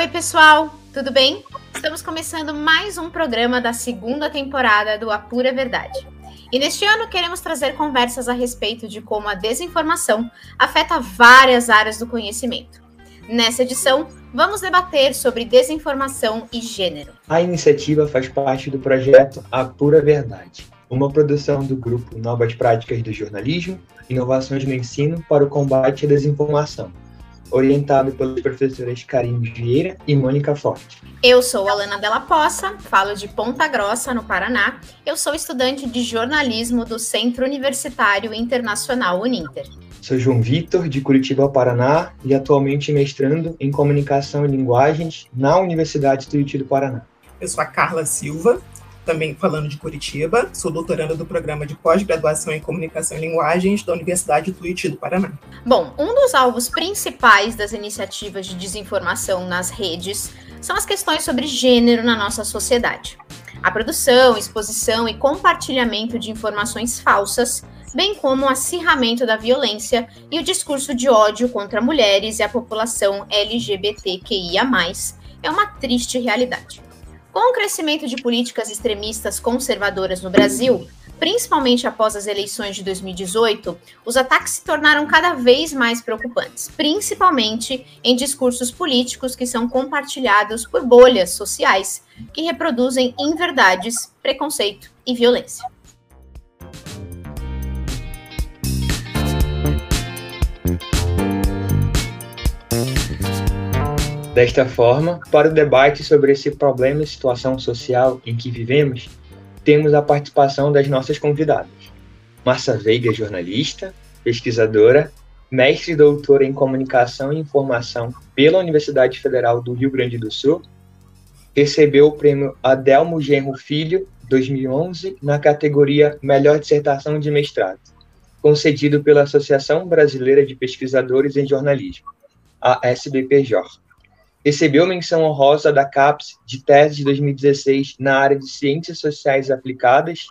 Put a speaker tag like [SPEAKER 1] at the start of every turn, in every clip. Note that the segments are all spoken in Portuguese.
[SPEAKER 1] Oi, pessoal, tudo bem? Estamos começando mais um programa da segunda temporada do Apura Verdade. E neste ano queremos trazer conversas a respeito de como a desinformação afeta várias áreas do conhecimento. Nessa edição, vamos debater sobre desinformação e gênero.
[SPEAKER 2] A iniciativa faz parte do projeto Apura Verdade, uma produção do grupo Novas Práticas do Jornalismo, Inovações no Ensino para o Combate à Desinformação, orientado pelas professoras Karine Vieira e Mônica Forte.
[SPEAKER 1] Eu sou Alana Della Poça, falo de Ponta Grossa, no Paraná. Eu sou estudante de jornalismo do Centro Universitário Internacional Uninter.
[SPEAKER 2] Sou João Vitor, de Curitiba, Paraná, e atualmente mestrando em Comunicação e Linguagens na Universidade Tuiuti do Paraná.
[SPEAKER 3] Eu sou a Carla Silva, também falando de Curitiba, sou doutoranda do programa de pós-graduação em Comunicação e Linguagens da Universidade Tuiuti do Paraná.
[SPEAKER 1] Bom, um dos alvos principais das iniciativas de desinformação nas redes são as questões sobre gênero na nossa sociedade. A produção, exposição e compartilhamento de informações falsas, bem como o acirramento da violência e o discurso de ódio contra mulheres e a população LGBTQIA, é uma triste realidade. Com o crescimento de políticas extremistas conservadoras no Brasil, principalmente após as eleições de 2018, os ataques se tornaram cada vez mais preocupantes, principalmente em discursos políticos que são compartilhados por bolhas sociais que reproduzem inverdades, preconceito e violência.
[SPEAKER 2] Desta forma, para o debate sobre esse problema e situação social em que vivemos, temos a participação das nossas convidadas. Marcia Veiga, jornalista, pesquisadora, mestre e doutora em Comunicação e Informação pela Universidade Federal do Rio Grande do Sul, recebeu o prêmio Adelmo Genro Filho 2011 na categoria Melhor Dissertação de Mestrado, concedido pela Associação Brasileira de Pesquisadores em Jornalismo, a SBPJ. Recebeu menção honrosa da CAPES de tese de 2016 na área de Ciências Sociais Aplicadas.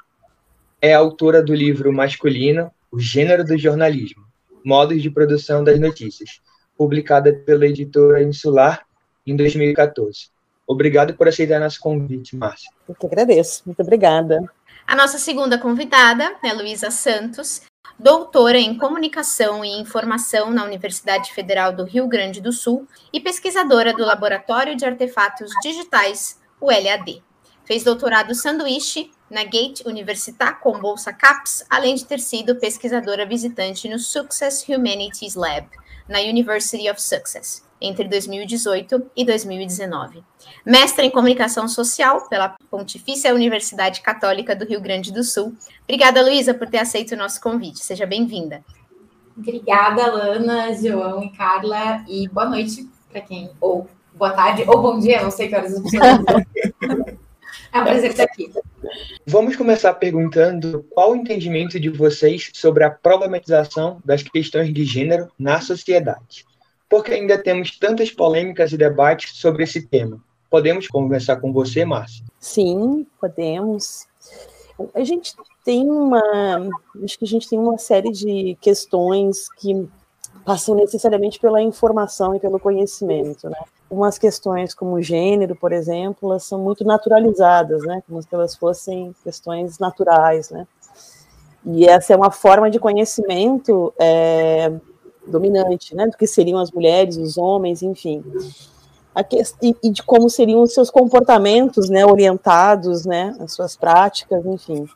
[SPEAKER 2] É autora do livro masculino O Gênero do Jornalismo, Modos de Produção das Notícias, publicada pela editora Insular em 2014. Obrigado por aceitar nosso convite, Márcia.
[SPEAKER 4] Eu que agradeço. Muito obrigada.
[SPEAKER 1] A nossa segunda convidada é Luísa Santos, doutora em Comunicação e Informação na Universidade Federal do Rio Grande do Sul e pesquisadora do Laboratório de Artefatos Digitais, o LAD. Fez doutorado sanduíche na Gate Universitat com bolsa CAPES, além de ter sido pesquisadora visitante no Success Humanities Lab, na University of Success entre 2018 e 2019. Mestra em Comunicação Social pela Pontifícia Universidade Católica do Rio Grande do Sul. Obrigada, Luísa, por ter aceito o nosso convite. Seja bem-vinda.
[SPEAKER 5] Obrigada, Lana, João e Carla, e boa noite para quem, ou boa tarde, ou bom dia, não sei que horas as pessoas É um prazer estar aqui.
[SPEAKER 2] Vamos começar perguntando qual o entendimento de vocês sobre a problematização das questões de gênero na sociedade porque ainda temos tantas polêmicas e debates sobre esse tema. Podemos conversar com você, Márcia?
[SPEAKER 4] Sim, podemos. A gente tem uma, acho que a gente tem uma série de questões que passam necessariamente pela informação e pelo conhecimento, né? Umas questões como gênero, por exemplo, elas são muito naturalizadas, né? Como se elas fossem questões naturais, né? E essa é uma forma de conhecimento é, dominante, né, do que seriam as mulheres, os homens, enfim. Que, e, de como seriam os seus comportamentos, né, orientados, né, as suas práticas, enfim.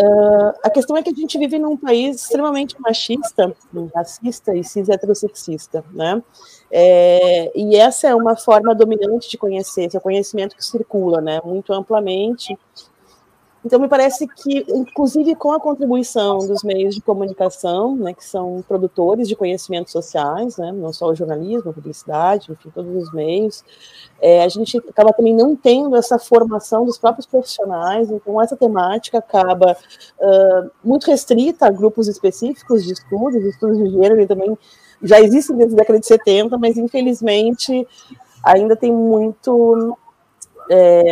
[SPEAKER 4] Uh, a questão é que a gente vive num país extremamente machista, racista e cis heterossexista, né? É, e essa é uma forma dominante de conhecer, esse é o conhecimento que circula, né, muito amplamente então, me parece que, inclusive com a contribuição dos meios de comunicação, né, que são produtores de conhecimentos sociais, né, não só o jornalismo, a publicidade, enfim, todos os meios, é, a gente acaba também não tendo essa formação dos próprios profissionais, então essa temática acaba uh, muito restrita a grupos específicos de estudos, estudos de gênero, e também já existem desde a década de 70, mas infelizmente ainda tem muito é,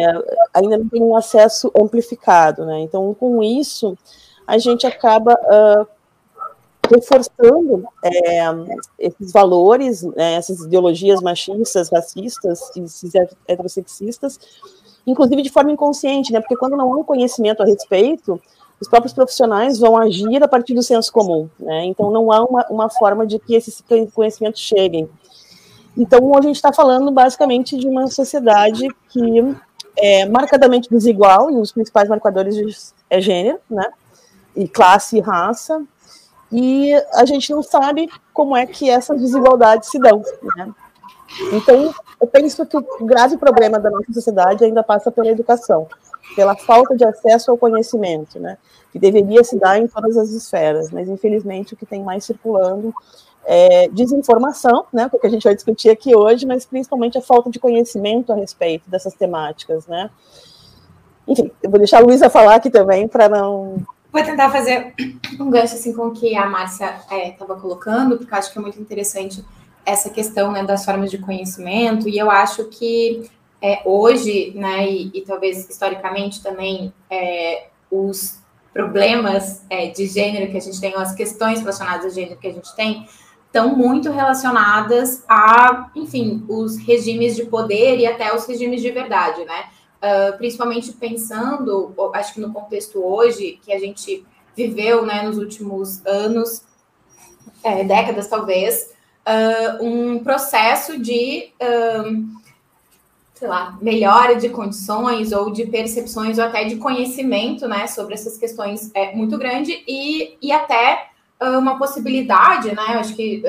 [SPEAKER 4] ainda não tem um acesso amplificado, né? Então, com isso, a gente acaba uh, reforçando é, esses valores, né, essas ideologias machistas, racistas heterossexistas, inclusive de forma inconsciente, né? Porque quando não há um conhecimento a respeito, os próprios profissionais vão agir a partir do senso comum, né? Então não há uma, uma forma de que esses conhecimentos cheguem. Então a gente está falando basicamente de uma sociedade que é marcadamente desigual e os principais marcadores é gênero, né? E classe e raça. E a gente não sabe como é que essas desigualdades se dão, né? Então, eu penso que o grave problema da nossa sociedade ainda passa pela educação, pela falta de acesso ao conhecimento, né? Que deveria se dar em todas as esferas, mas infelizmente o que tem mais circulando é desinformação, né? Porque a gente vai discutir aqui hoje, mas principalmente a falta de conhecimento a respeito dessas temáticas, né? Enfim, eu vou deixar a Luísa falar aqui também para não
[SPEAKER 5] Vou tentar fazer um gancho assim com o que a Márcia estava é, colocando, porque eu acho que é muito interessante essa questão né, das formas de conhecimento, e eu acho que é, hoje, né, e, e, talvez historicamente também, é, os problemas é, de gênero que a gente tem, ou as questões relacionadas a gênero que a gente tem, estão muito relacionadas a, enfim, os regimes de poder e até os regimes de verdade, né? Uh, principalmente pensando, acho que no contexto hoje, que a gente viveu né, nos últimos anos, é, décadas talvez, uh, um processo de, um, sei lá, melhora de condições ou de percepções ou até de conhecimento, né, sobre essas questões é muito grande e, e até uh, uma possibilidade, né, acho que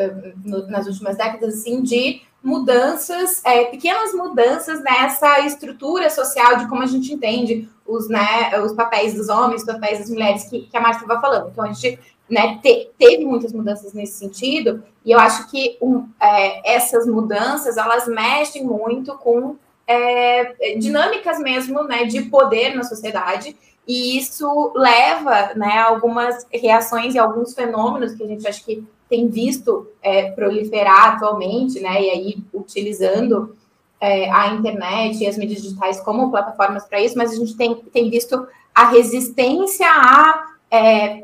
[SPEAKER 5] nas últimas décadas, assim, de mudanças, é, pequenas mudanças nessa estrutura social de como a gente entende os, né, os papéis dos homens, os papéis das mulheres que, que a Marta estava falando. Então, a gente né, te, teve muitas mudanças nesse sentido, e eu acho que um, é, essas mudanças elas mexem muito com é, dinâmicas mesmo né, de poder na sociedade, e isso leva né, a algumas reações e alguns fenômenos que a gente acha que tem visto é, proliferar atualmente, né, e aí utilizando é, a internet e as mídias digitais como plataformas para isso, mas a gente tem, tem visto a resistência a é,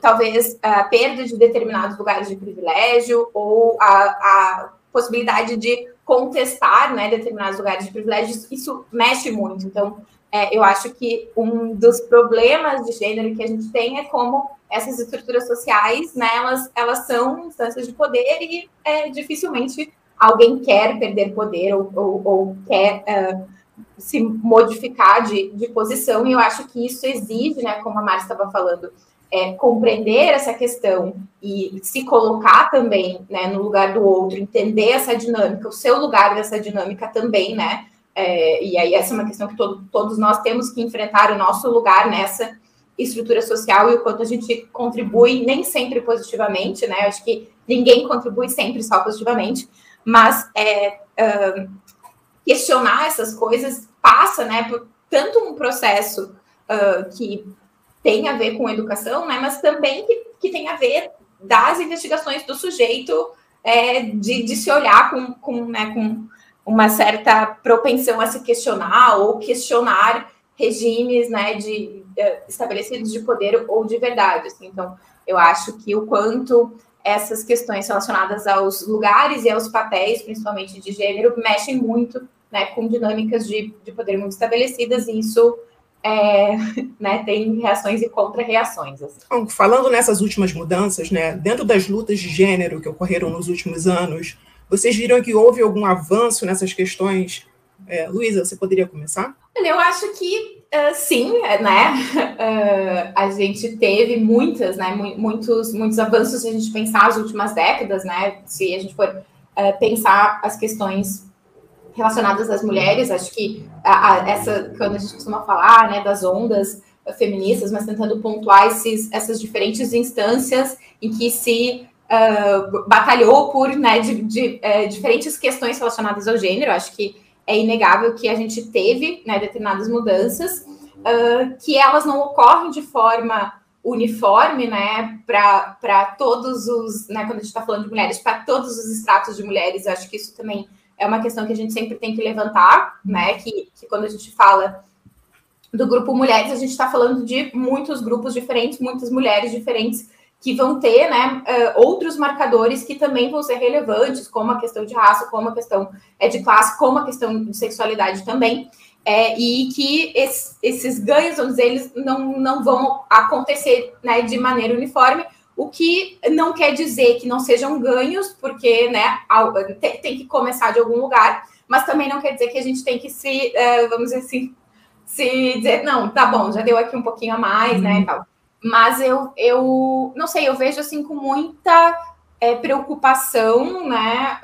[SPEAKER 5] talvez a perda de determinados lugares de privilégio ou a, a possibilidade de contestar né, determinados lugares de privilégio, isso mexe muito. Então, é, eu acho que um dos problemas de gênero que a gente tem é como essas estruturas sociais, né, elas, elas são instâncias de poder e é, dificilmente alguém quer perder poder ou, ou, ou quer uh, se modificar de, de posição, e eu acho que isso exige, né, como a Márcia estava falando, é, compreender essa questão e se colocar também né, no lugar do outro, entender essa dinâmica, o seu lugar dessa dinâmica também, né? É, e aí essa é uma questão que todo, todos nós temos que enfrentar o nosso lugar nessa estrutura social e o quanto a gente contribui, nem sempre positivamente, né? Acho que ninguém contribui sempre só positivamente, mas é, uh, questionar essas coisas passa, né, por tanto um processo uh, que tem a ver com educação, né, mas também que, que tem a ver das investigações do sujeito é, de, de, se olhar com, com, né, com uma certa propensão a se questionar ou questionar regimes né, de, de, estabelecidos de poder ou de verdade. Assim. Então, eu acho que o quanto essas questões relacionadas aos lugares e aos papéis, principalmente de gênero, mexem muito né, com dinâmicas de, de poder muito estabelecidas, e isso é, né, tem reações e contra-reações. Assim.
[SPEAKER 3] falando nessas últimas mudanças, né, dentro das lutas de gênero que ocorreram nos últimos anos, vocês viram que houve algum avanço nessas questões? É, Luísa, você poderia começar?
[SPEAKER 5] Eu acho que uh, sim, é, né? Uh, a gente teve muitas, né? Muitos, muitos avanços se a gente pensar as últimas décadas, né? Se a gente for uh, pensar as questões relacionadas às mulheres, acho que a, a, essa, quando a gente costuma falar, né, das ondas feministas, mas tentando pontuar esses, essas diferentes instâncias em que se uh, batalhou por né, de, de, uh, diferentes questões relacionadas ao gênero. Acho que é inegável que a gente teve né, determinadas mudanças, uh, que elas não ocorrem de forma uniforme, né, para todos os, né, quando a gente está falando de mulheres, para todos os estratos de mulheres, acho que isso também é uma questão que a gente sempre tem que levantar, né? Que, que quando a gente fala do grupo mulheres, a gente está falando de muitos grupos diferentes, muitas mulheres diferentes que vão ter né, uh, outros marcadores que também vão ser relevantes, como a questão de raça, como a questão é, de classe, como a questão de sexualidade também. É, e que esse, esses ganhos, vamos dizer, eles não, não vão acontecer né, de maneira uniforme, o que não quer dizer que não sejam ganhos, porque né, tem, tem que começar de algum lugar, mas também não quer dizer que a gente tem que se, vamos dizer assim, se dizer, não, tá bom, já deu aqui um pouquinho a mais, né, e uhum. tal. Mas eu, eu não sei, eu vejo assim com muita é, preocupação, né?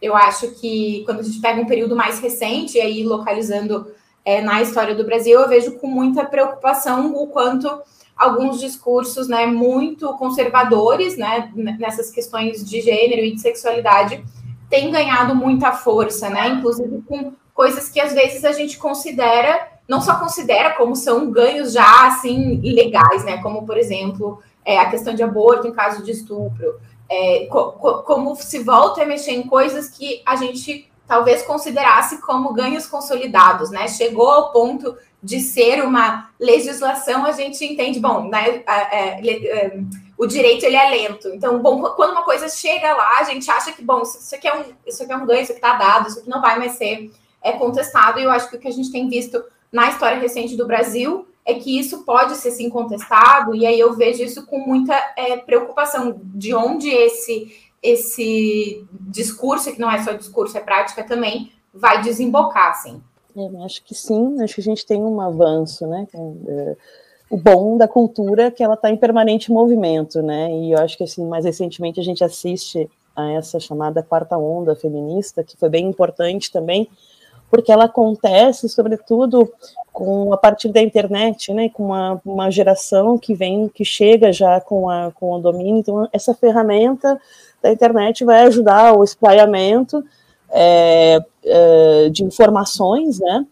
[SPEAKER 5] Eu acho que quando a gente pega um período mais recente, aí localizando é, na história do Brasil, eu vejo com muita preocupação o quanto alguns discursos, né, muito conservadores, né, nessas questões de gênero e de sexualidade, têm ganhado muita força, né, inclusive com coisas que às vezes a gente considera, não só considera como são ganhos já assim ilegais, né? Como por exemplo é, a questão de aborto em caso de estupro, é, co co como se volta a mexer em coisas que a gente talvez considerasse como ganhos consolidados, né? Chegou ao ponto de ser uma legislação, a gente entende, bom, né? É, é, o direito ele é lento. Então, bom, quando uma coisa chega lá, a gente acha que, bom, isso aqui é um, isso aqui é um ganho, isso aqui está dado, isso aqui não vai mais ser é contestado, e eu acho que o que a gente tem visto na história recente do Brasil é que isso pode ser sim contestado, e aí eu vejo isso com muita é, preocupação de onde esse, esse discurso, que não é só discurso, é prática também, vai desembocar, assim.
[SPEAKER 4] É, acho que sim, acho que a gente tem um avanço, né? É, o bom da cultura é que ela está em permanente movimento, né? E eu acho que assim, mais recentemente a gente assiste a essa chamada quarta onda feminista, que foi bem importante também, porque ela acontece, sobretudo, com a partir da internet, né, com uma, uma geração que vem, que chega já com, a, com o domínio. Então, essa ferramenta da internet vai ajudar o espraiamento é, é, de informações, né,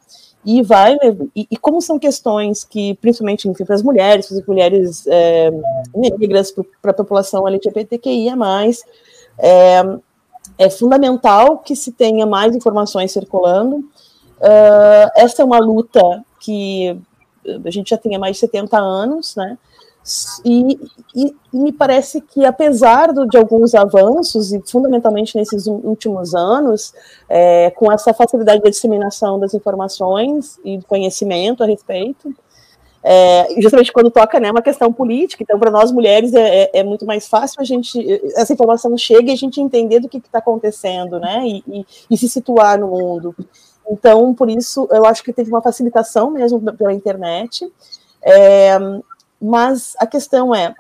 [SPEAKER 4] e vai e, e, como são questões que principalmente enfim, para as mulheres, para as mulheres é, negras, para a população LGBTQIA+, é, é fundamental que se tenha mais informações circulando. Uh, essa é uma luta que a gente já tem há mais de 70 anos, né? E, e, e me parece que, apesar do, de alguns avanços, e fundamentalmente nesses últimos anos, é, com essa facilidade de disseminação das informações e do conhecimento a respeito, é, justamente quando toca né, uma questão política, então para nós mulheres é, é, é, muito mais fácil a gente, essa informação chega e a gente entender do que está acontecendo, né, e, e, e, se situar no mundo. Então, por isso, eu acho que teve uma facilitação mesmo pela internet, é, mas a questão é,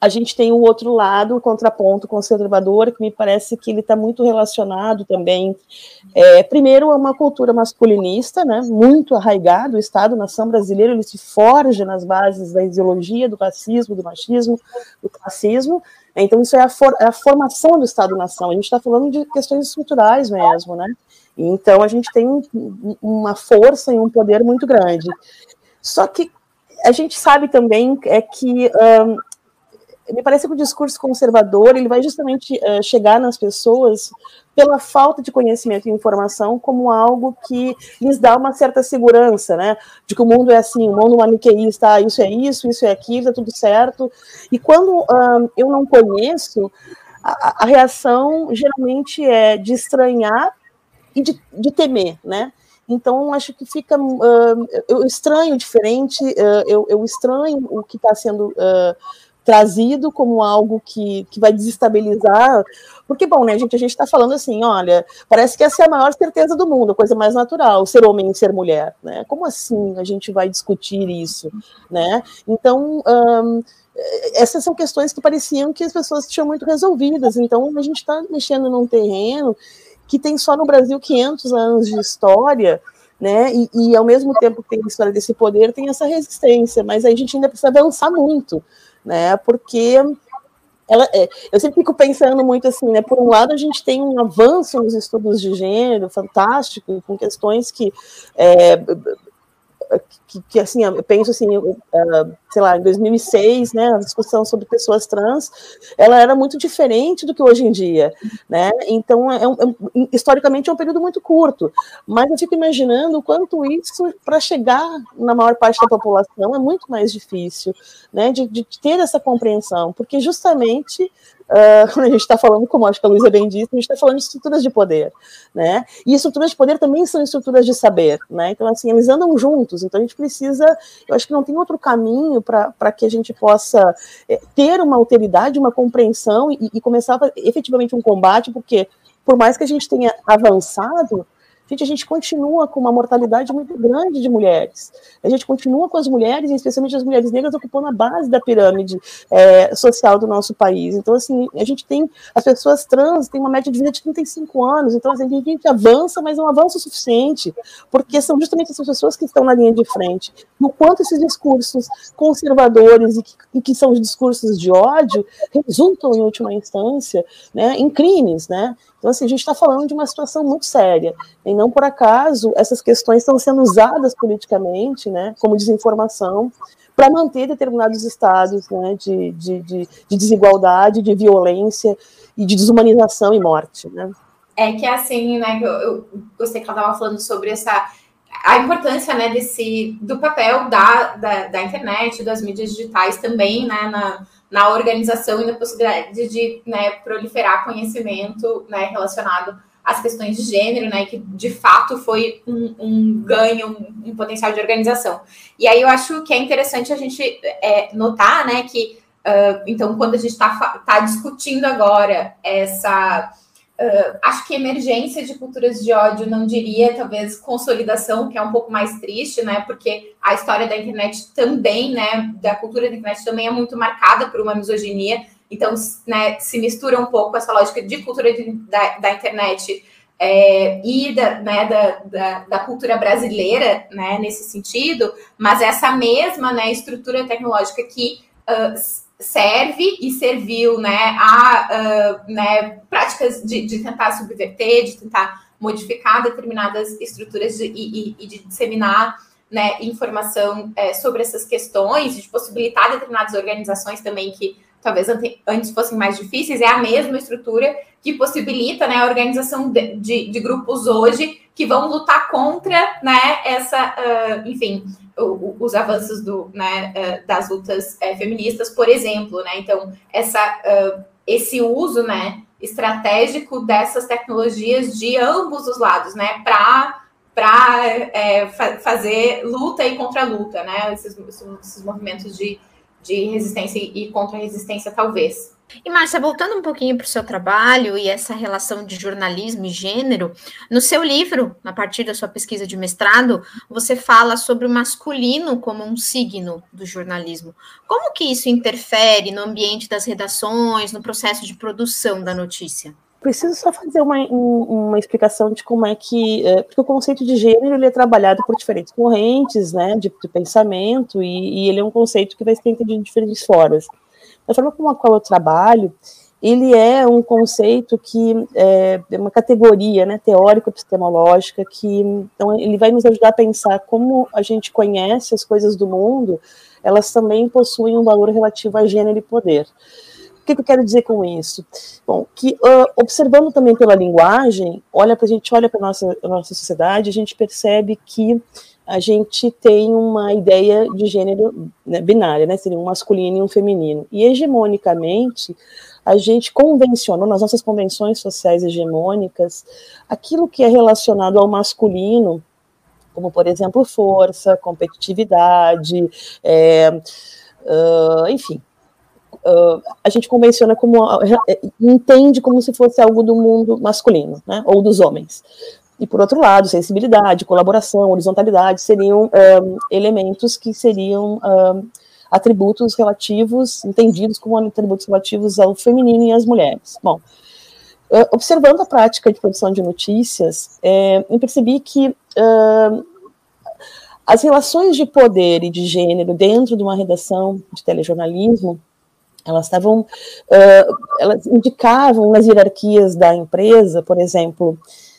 [SPEAKER 4] a gente tem o outro lado, o contraponto conservador, que me parece que ele está muito relacionado também, é, primeiro, a uma cultura masculinista, né, muito arraigado, o Estado-nação brasileiro, ele se forja nas bases da ideologia, do racismo, do machismo, do classismo, então isso é a, for, é a formação do Estado-nação, a gente está falando de questões estruturais mesmo, né, então a gente tem uma força e um poder muito grande. Só que a gente sabe também é que um, me parece que o discurso conservador ele vai justamente uh, chegar nas pessoas pela falta de conhecimento e informação como algo que lhes dá uma certa segurança, né? De que o mundo é assim, o mundo maniqueísta, ah, isso é isso, isso é aquilo, tá tudo certo. E quando uh, eu não conheço, a, a, reação geralmente é de estranhar e de, de temer, né? Então, acho que fica. Uh, eu estranho diferente, uh, eu, eu, estranho o que está sendo uh, trazido como algo que, que vai desestabilizar. Porque, bom, né, gente, a gente está falando assim: olha, parece que essa é a maior certeza do mundo, a coisa mais natural, ser homem e ser mulher. Né? Como assim a gente vai discutir isso? Né? Então. Essas são questões que pareciam que as pessoas tinham muito resolvidas. Então, a gente está mexendo num terreno que tem só no Brasil 500 anos de história, né? E, e, ao mesmo tempo que tem a história desse poder, tem essa resistência, mas aí a gente ainda precisa avançar muito, né? Porque ela, é, eu sempre fico pensando muito assim, né? Por um lado, a gente tem um avanço nos estudos de gênero fantástico, com questões que é, que, que, assim, eu penso assim, uh, sei lá, em 2006, né, a discussão sobre pessoas trans, ela era muito diferente do que hoje em dia, né, então, é um, é, historicamente é um período muito curto, mas eu fico imaginando o quanto isso, para chegar na maior parte da população, é muito mais difícil, né, de, de ter essa compreensão, porque justamente uh, quando a gente está falando, como acho que a Luísa bem disse, a gente está falando de estruturas de poder, né? E estruturas de poder também são estruturas de saber, né? Então, assim, eles andam juntos, então a gente precisa, eu acho que não tem outro caminho para que a gente possa é, ter uma alteridade, uma compreensão e, e começar efetivamente um combate, porque por mais que a gente tenha avançado, Gente, a gente continua com uma mortalidade muito grande de mulheres. A gente continua com as mulheres, especialmente as mulheres negras, ocupando a base da pirâmide é, social do nosso país. Então, assim, a gente tem as pessoas trans têm uma média de vida de 35 anos. Então, assim, a gente avança, mas não avança o suficiente, porque são justamente essas pessoas que estão na linha de frente. E o quanto esses discursos conservadores e que, e que são os discursos de ódio resultam, em última instância, né, em crimes, né? Então, assim, a gente está falando de uma situação muito séria. E não por acaso essas questões estão sendo usadas politicamente, né, como desinformação, para manter determinados estados né, de, de, de, de, desigualdade, de violência e de desumanização e morte. Né.
[SPEAKER 5] É que assim, né, eu, eu gostei que ela estava falando sobre essa a importância né, desse do papel da, da, da internet, das mídias digitais também, né, na, na organização e na possibilidade de né, proliferar conhecimento né, relacionado às questões de gênero, né, que de fato foi um, um ganho, um, um, potencial de organização. E aí eu acho que é interessante a gente é, notar né, que, uh, então, quando a gente está tá discutindo agora essa Uh, acho que emergência de culturas de ódio, não diria, talvez consolidação, que é um pouco mais triste, né? Porque a história da internet também, né? Da cultura da internet também é muito marcada por uma misoginia. Então, né, se mistura um pouco essa lógica de cultura de, da, da, internet é, e da, né, da, da, cultura brasileira, né? Nesse sentido, mas essa mesma né, estrutura tecnológica que uh, serve e serviu né, a uh, né, práticas de, de, tentar subverter, de tentar modificar determinadas estruturas de, e, e, de disseminar né, informação é, sobre essas questões, de possibilitar determinadas organizações também que talvez antes fossem mais difíceis, é a mesma estrutura que possibilita né, a organização de, de, de grupos hoje que vão lutar contra né, essa, uh, enfim, o, os avanços do, né, uh, das lutas uh, feministas, por exemplo. Né? Então, essa, esse uso né, estratégico dessas tecnologias de ambos os lados, né, para para é, fa fazer luta e contra-luta, né? Esses, esses movimentos de, de resistência e contra-resistência, talvez.
[SPEAKER 1] E Márcia, voltando um pouquinho para o seu trabalho e essa relação de jornalismo e gênero, no seu livro, a partir da sua pesquisa de mestrado, você fala sobre o masculino como um signo do jornalismo. Como que isso interfere no ambiente das redações, no processo de produção da notícia?
[SPEAKER 4] Preciso só fazer uma, uma explicação de como é que. É, porque o conceito de gênero ele é trabalhado por diferentes correntes né, de, de pensamento, e, e, ele é um conceito que vai ser entendido de diferentes formas. Da forma como a qual eu trabalho, ele é um conceito que é, é uma categoria né, teórico-epistemológica que então, ele vai nos ajudar a pensar como a gente conhece as coisas do mundo, elas também possuem um valor relativo a gênero e poder. Que, que eu quero dizer com isso? Bom, que uh, observando também pela linguagem, olha para a gente olha para nossa nossa sociedade, a gente percebe que a gente tem uma ideia de gênero né, binária, né, seria um masculino e um feminino. E hegemonicamente, a gente convencionou, nas nossas convenções sociais hegemônicas, aquilo que é relacionado ao masculino, como, por exemplo, força, competitividade, é, uh, enfim, uh, a gente convenciona como, entende como se fosse algo do mundo masculino, né, ou dos homens. E, por outro lado, sensibilidade, colaboração, horizontalidade seriam um, elementos que seriam um, atributos relativos, entendidos como atributos relativos ao feminino e às mulheres. Bom, uh, observando a prática de produção de notícias, é, eu percebi que uh, as relações de poder e de gênero dentro de uma redação de telejornalismo elas estavam, uh, elas indicavam nas hierarquias da empresa, por exemplo,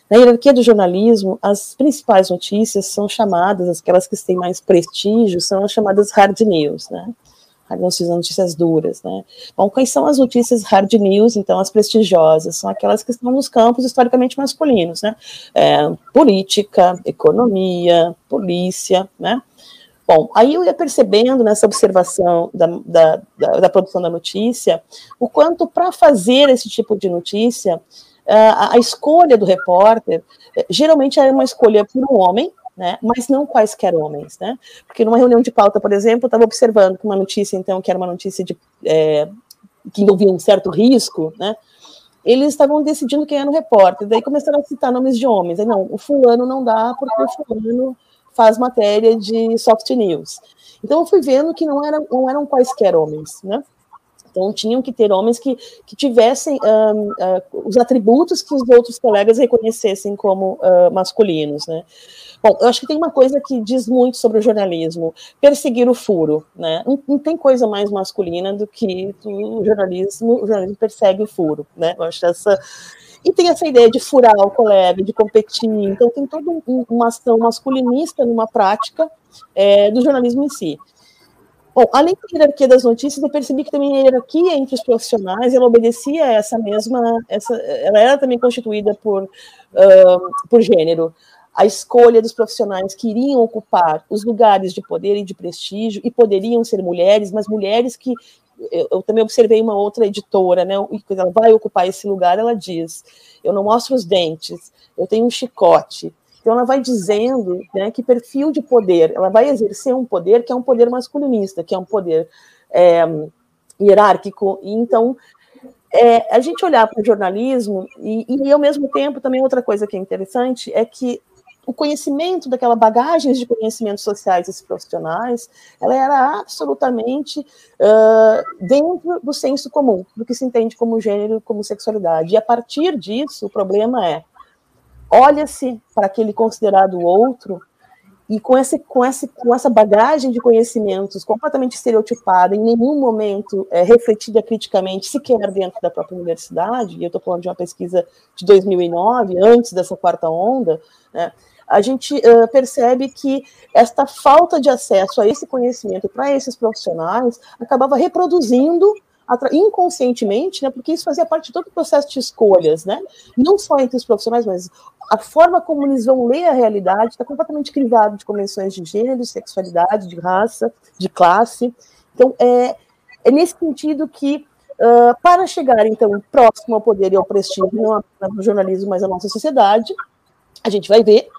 [SPEAKER 4] Na hierarquia do jornalismo, as principais notícias são chamadas, aquelas que têm mais prestígio, são as chamadas hard news, né? notícias duras, né? Bom, quais são as notícias hard news, então, as prestigiosas? São aquelas que estão nos campos historicamente masculinos, né? É, política, economia, polícia, né? Bom, aí eu ia percebendo nessa observação da, da, da, da produção da notícia, o quanto para fazer esse tipo de notícia, a, a escolha do repórter eh, geralmente é uma escolha por um homem, né, mas não quaisquer homens, né, porque numa reunião de pauta, por exemplo, eu estava observando que uma notícia, então, que era uma notícia de, é, que envolvia um certo risco, né, eles estavam decidindo quem era o repórter, daí começaram a citar nomes de homens, aí não, o fulano não dá porque o fulano faz matéria de soft news. Então eu fui vendo que não, era, não eram quaisquer homens, né, então, tinham que ter homens que, que tivessem um, uh, os atributos que os outros colegas reconhecessem como uh, masculinos, né? Bom, eu acho que tem uma coisa que diz muito sobre o jornalismo: perseguir o furo, né? Não, não tem coisa mais masculina do que o jornalismo, o jornalismo persegue o furo, né? Eu acho essa e tem essa ideia de furar o colega, de competir. Então, tem toda uma ação masculinista numa prática é, do jornalismo em si. Bom, além da hierarquia das notícias, eu percebi que também a hierarquia entre os profissionais, ela obedecia a essa mesma, essa, ela era também constituída por, uh, por gênero. A escolha dos profissionais que iriam ocupar os lugares de poder e de prestígio, e poderiam ser mulheres, mas mulheres que, eu, eu também observei uma outra editora, né, ela vai ocupar esse lugar, ela diz, eu não mostro os dentes, eu tenho um chicote, então, ela vai dizendo né, que perfil de poder, ela vai exercer um poder que é um poder masculinista, que é um poder é, hierárquico. E, então, é, a gente olhar para o jornalismo, e, e, ao mesmo tempo, também outra coisa que é interessante é que o conhecimento daquela bagagem de conhecimentos sociais desses profissionais, ela era absolutamente uh, dentro do senso comum, do que se entende como gênero, como sexualidade. E a partir disso, o problema é olha-se para aquele considerado outro e com, esse, com, esse, com essa bagagem de conhecimentos completamente estereotipada, em nenhum momento é, refletida criticamente, sequer dentro da própria universidade, e eu estou falando de uma pesquisa de 2009, antes dessa quarta onda, né, a gente uh, percebe que esta falta de acesso a esse conhecimento para esses profissionais acabava reproduzindo inconscientemente, né, porque isso fazia parte de todo o processo de escolhas, né, não só entre os profissionais, mas a forma como eles vão ler a realidade está completamente crivado de convenções de gênero, de sexualidade, de raça, de classe. Então, é, é nesse sentido que, uh, para chegar, então, próximo ao poder e ao prestígio, não apenas no jornalismo, mas na nossa sociedade, a gente vai ver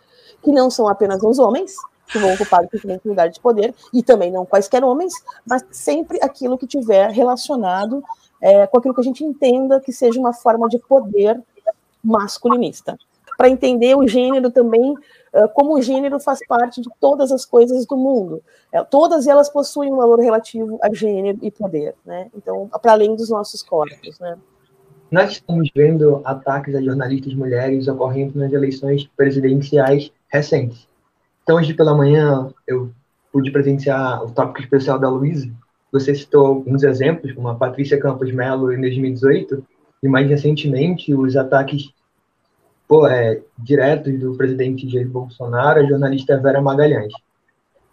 [SPEAKER 4] que não são apenas os homens, que vão ocupar o lugar de poder, e também não quaisquer homens, mas sempre aquilo que tiver relacionado é, com aquilo que a gente entenda que seja uma forma de poder masculinista. Para entender o gênero também, como o gênero faz parte de todas as coisas do mundo. É, todas elas possuem um valor relativo a gênero e poder, né? Então, para além dos nossos corpos, né?
[SPEAKER 2] Nós estamos vendo ataques a jornalistas mulheres ocorrendo nas eleições presidenciais recentes. Então, hoje pela manhã, eu pude presenciar o tópico especial da Luísa. Você citou alguns exemplos, como a Patrícia Campos Melo em 2018, e mais recentemente os ataques pô, é, diretos do presidente Jair Bolsonaro à jornalista Vera Magalhães.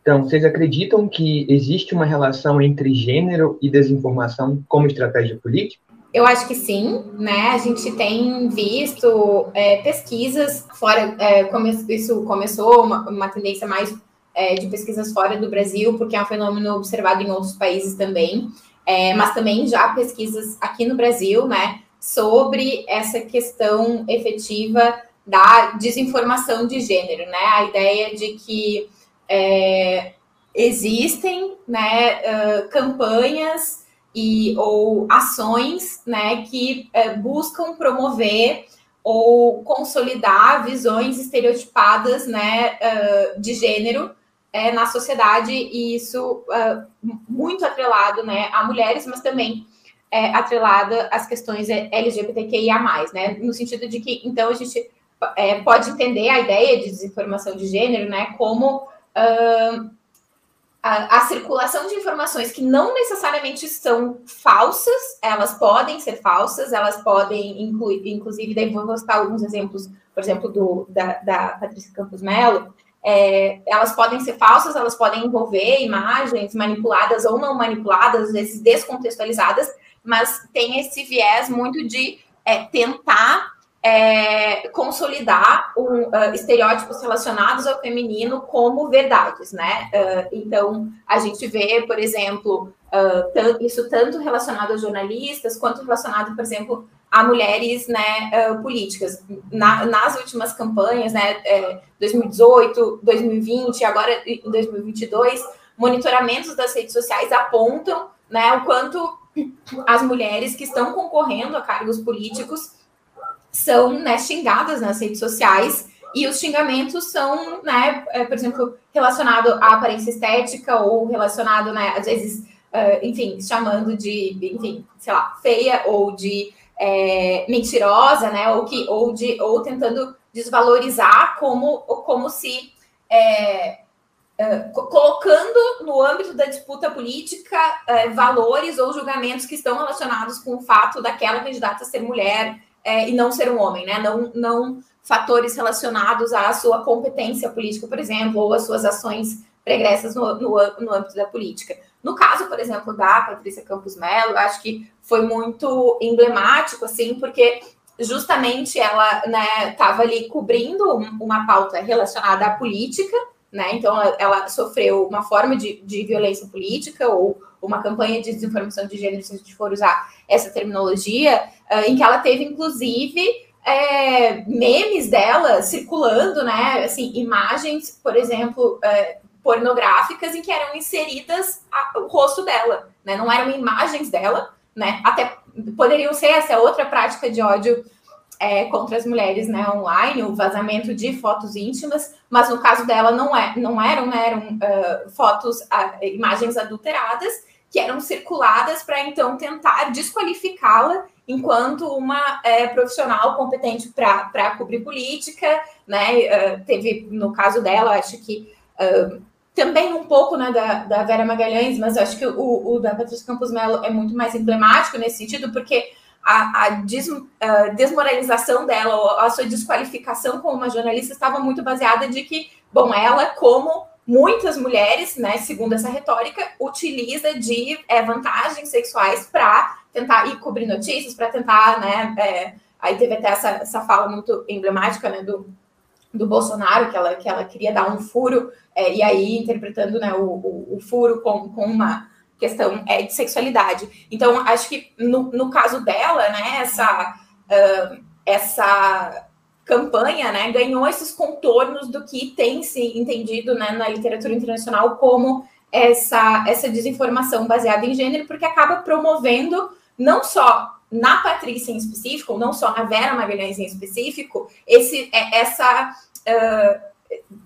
[SPEAKER 2] Então, vocês acreditam que existe uma relação entre gênero e desinformação como estratégia política?
[SPEAKER 5] Eu acho que sim, né? A gente tem visto é, pesquisas fora, é, come, isso começou uma, uma tendência mais é, de pesquisas fora do Brasil, porque é um fenômeno observado em outros países também, é, mas também já pesquisas aqui no Brasil, né? Sobre essa questão efetiva da desinformação de gênero, né? A ideia de que é, existem, né, uh, campanhas e ou ações né, que é, buscam promover ou consolidar visões estereotipadas né, uh, de gênero é, na sociedade, e isso uh, muito atrelado né, a mulheres, mas também é, atrelada às questões LGBTQIA, né? No sentido de que, então, a gente é, pode entender a ideia de desinformação de gênero né, como uh, a, a, circulação de informações que não necessariamente são falsas, elas podem ser falsas, elas podem incluir, inclusive, daí vou mostrar alguns exemplos, por exemplo, do, da, da Patrícia Campos Mello, é, elas podem ser falsas, elas podem envolver imagens manipuladas ou não manipuladas, às vezes descontextualizadas, mas tem esse viés muito de é, tentar é, consolidar um, uh, estereótipos relacionados ao feminino como verdades, né? Uh, então, a gente vê, por exemplo, uh, isso tanto relacionado a jornalistas, quanto relacionado, por exemplo, a mulheres né, políticas. Na, nas últimas campanhas, né, 2018, 2020, agora em 2022, monitoramentos das redes sociais apontam né, o quanto as mulheres que estão concorrendo a cargos políticos são né, xingadas nas redes sociais e os xingamentos são, né, é, por exemplo, relacionado à aparência estética ou relacionado, né, às vezes, uh, enfim, chamando de, enfim, sei lá, feia ou de é, mentirosa, né, ou que, ou de, ou tentando desvalorizar como, como se é, Uh, colocando no âmbito da disputa política uh, valores ou julgamentos que estão relacionados com o fato daquela candidata ser mulher, é, e não ser um homem, né? Não, não fatores relacionados à sua competência política, por exemplo, ou às suas ações pregressas no, no, no âmbito da política. No caso, por exemplo, da Patrícia Campos Mello, eu acho que foi muito emblemático, assim, porque justamente ela estava né, ali cobrindo uma pauta relacionada à política, né? Então, ela, ela sofreu uma forma de, de violência política ou uma campanha de desinformação de gênero, se a gente for usar essa terminologia, uh, em que ela teve, inclusive, é, memes dela circulando, né? Assim, imagens, por exemplo, é, pornográficas em que eram inseridas a, o rosto dela, né? Não eram imagens dela, né? Até poderiam ser essa outra prática de ódio é, contra as mulheres né, online, o vazamento de fotos íntimas, mas no caso dela não, é, não eram, né, eram uh, fotos, uh, imagens adulteradas, que eram circuladas para então tentar desqualificá-la enquanto uma é, profissional competente para cobrir política, né? Uh, teve, no caso dela, acho que uh, também um pouco né, da, da Vera Magalhães, mas acho que o, o da Patrícia Campos Melo é muito mais emblemático nesse sentido, porque a, a des, uh, desmoralização dela, a sua desqualificação como uma jornalista estava muito baseada de que, bom, ela, como muitas mulheres, né, segundo essa retórica, utiliza de é, vantagens sexuais para tentar ir cobrir notícias, para tentar, né, é, aí teve até essa, essa fala muito emblemática, né, do, do Bolsonaro, que ela, que ela queria dar um furo, é, e aí interpretando, né, o, o, o, furo com, com uma questão é, de sexualidade. Então, acho que no, no caso dela, né, essa, uh, essa campanha, né, ganhou esses contornos do que tem se entendido né, na literatura internacional como essa, essa desinformação baseada em gênero, porque acaba promovendo não só na Patrícia em específico, não só na Vera Magalhães em específico, esse, é, essa. Uh,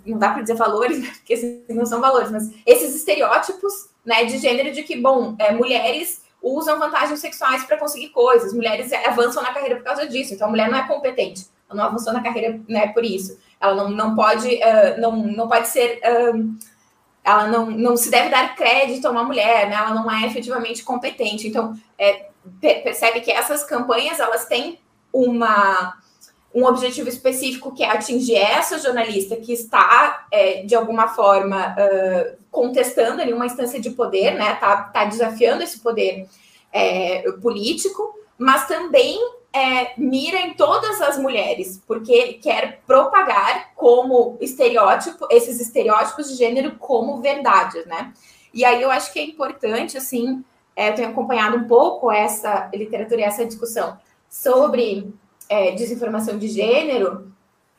[SPEAKER 5] não dá para dizer valores, porque não são valores, mas esses estereótipos né, de gênero de que, bom, é, mulheres usam vantagens sexuais para conseguir coisas, mulheres avançam na carreira por causa disso, então a mulher não é competente não avançou na carreira né, por isso. Ela não, não pode uh, não, não pode ser uh, ela não, não se deve dar crédito a uma mulher, né? Ela não é efetivamente competente. Então, é, percebe que essas campanhas elas têm uma um objetivo específico que é atingir essa jornalista que está é, de alguma forma uh, contestando ali uma instância de poder, né? Tá, tá desafiando esse poder é, político, mas também é, mira em todas as mulheres, porque quer propagar como estereótipo, esses estereótipos de gênero como verdade, né? E aí eu acho que é importante, assim, é, eu tenho acompanhado um pouco essa literatura e essa discussão sobre é, desinformação de gênero,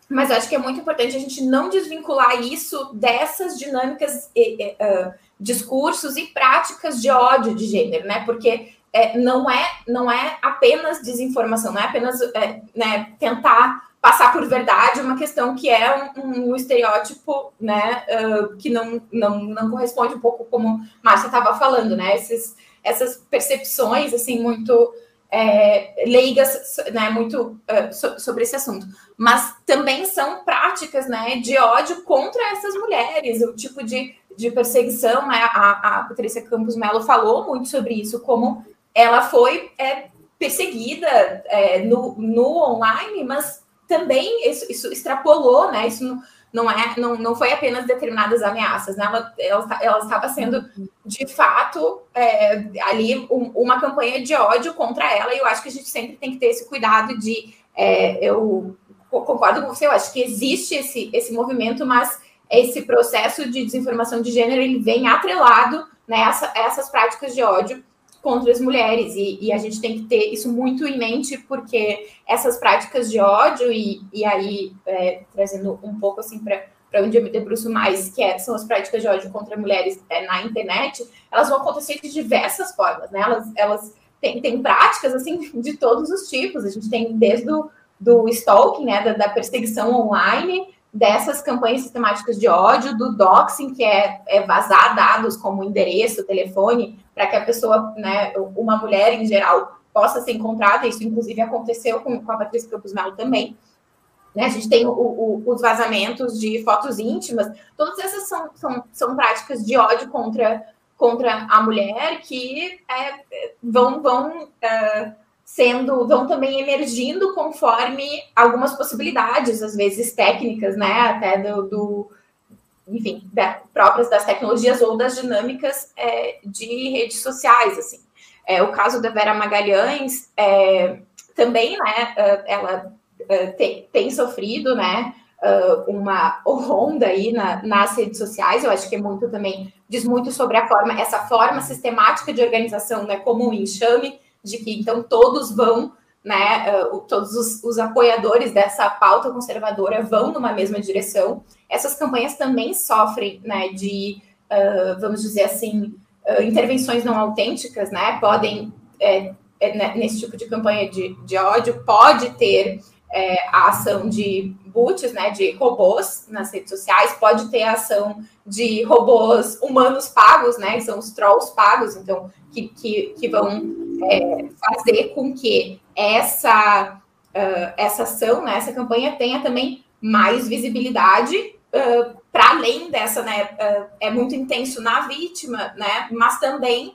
[SPEAKER 5] mas eu acho que é muito importante a gente não desvincular isso dessas dinâmicas, uh, discursos e práticas de ódio de gênero, né? Porque é, não, é, não é apenas desinformação, não é apenas é, né, tentar passar por verdade uma questão que é um, um estereótipo né, uh, que não, não, não corresponde um pouco como Márcia estava falando, né? Esses, essas percepções assim muito é, leigas, né, muito uh, so, sobre esse assunto, mas também são práticas, né, de ódio contra essas mulheres, o tipo de de perseguição, né? A, a Patrícia Campos Melo falou muito sobre isso, como ela foi é, perseguida é, no, no online, mas também isso, isso extrapolou, né? Isso não, não, é, não, não foi apenas determinadas ameaças, né? Ela, ela, ela estava sendo, de fato, é, ali um, uma campanha de ódio contra ela, e eu acho que a gente sempre tem que ter esse cuidado de. É, eu concordo com você, eu acho que existe esse, esse movimento, mas esse processo de desinformação de gênero ele vem atrelado né, a essas práticas de ódio contra as mulheres, e, e, a gente tem que ter isso muito em mente, porque essas práticas de ódio, e, e aí é, trazendo um pouco assim para onde eu me debruço mais, que é, são as práticas de ódio contra mulheres é, na internet, elas vão acontecer de diversas formas, né? Elas, elas têm, têm práticas assim de todos os tipos, a gente tem desde o do stalking, né, da, da perseguição online, dessas campanhas sistemáticas de ódio, do doxing, que é, é vazar dados como endereço, telefone, para que a pessoa, né, uma mulher em geral, possa ser encontrada. Isso, inclusive, aconteceu com, com a Patrícia Campos Melo também. Né, a gente tem o, o, os vazamentos de fotos íntimas, todas essas são, são, são práticas de ódio contra, contra a mulher que é, vão, vão sendo, vão também emergindo conforme algumas possibilidades, às vezes técnicas, né, até do, do enfim, da, próprias das tecnologias ou das dinâmicas é, de redes sociais, assim. É, o caso da Vera Magalhães é, também, né, é, ela é, tem, tem sofrido, né, é, uma onda aí na, nas redes sociais, eu acho que é muito também, diz muito sobre a forma, essa forma sistemática de organização, né, como um enxame, de que então todos vão, né, uh, todos os, os, apoiadores dessa pauta conservadora vão numa mesma direção. Essas campanhas também sofrem, né, de, uh, vamos dizer assim, uh, intervenções não autênticas, né, podem, é, é, nesse tipo de campanha de, de ódio, pode ter é, a ação de bots, né, de robôs nas redes sociais, pode ter a ação de robôs humanos pagos, né, que são os trolls pagos, então, que, que, que vão é, fazer com que essa, uh, essa ação, né, essa campanha tenha também mais visibilidade uh, para além dessa, né, uh, é muito intenso na vítima, né, mas também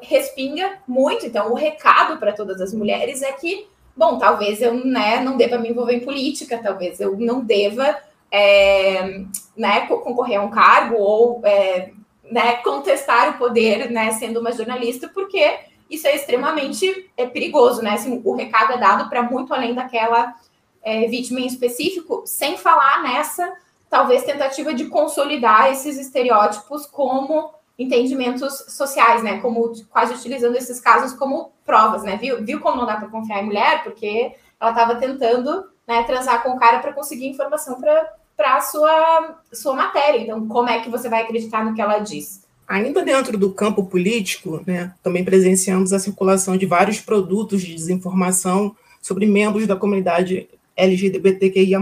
[SPEAKER 5] respinga muito. Então, o recado para todas as mulheres é que, bom, talvez eu né, não deva me envolver em política, talvez eu não deva é, né, concorrer a um cargo ou é, né, contestar o poder, né, sendo uma jornalista, porque isso é extremamente é, perigoso, né? Assim, o recado é dado para muito além daquela é, vítima em específico, sem falar nessa, talvez, tentativa de consolidar esses estereótipos como entendimentos sociais, né? Como quase utilizando esses casos como provas, né? Viu, viu como não dá para confiar em mulher? Porque ela estava tentando né, transar com o cara para conseguir informação para a sua, sua matéria. Então, como é que você vai acreditar no que ela diz?
[SPEAKER 3] Ainda dentro do campo político, né, também presenciamos a circulação de vários produtos de desinformação sobre membros da comunidade LGBTQIA+.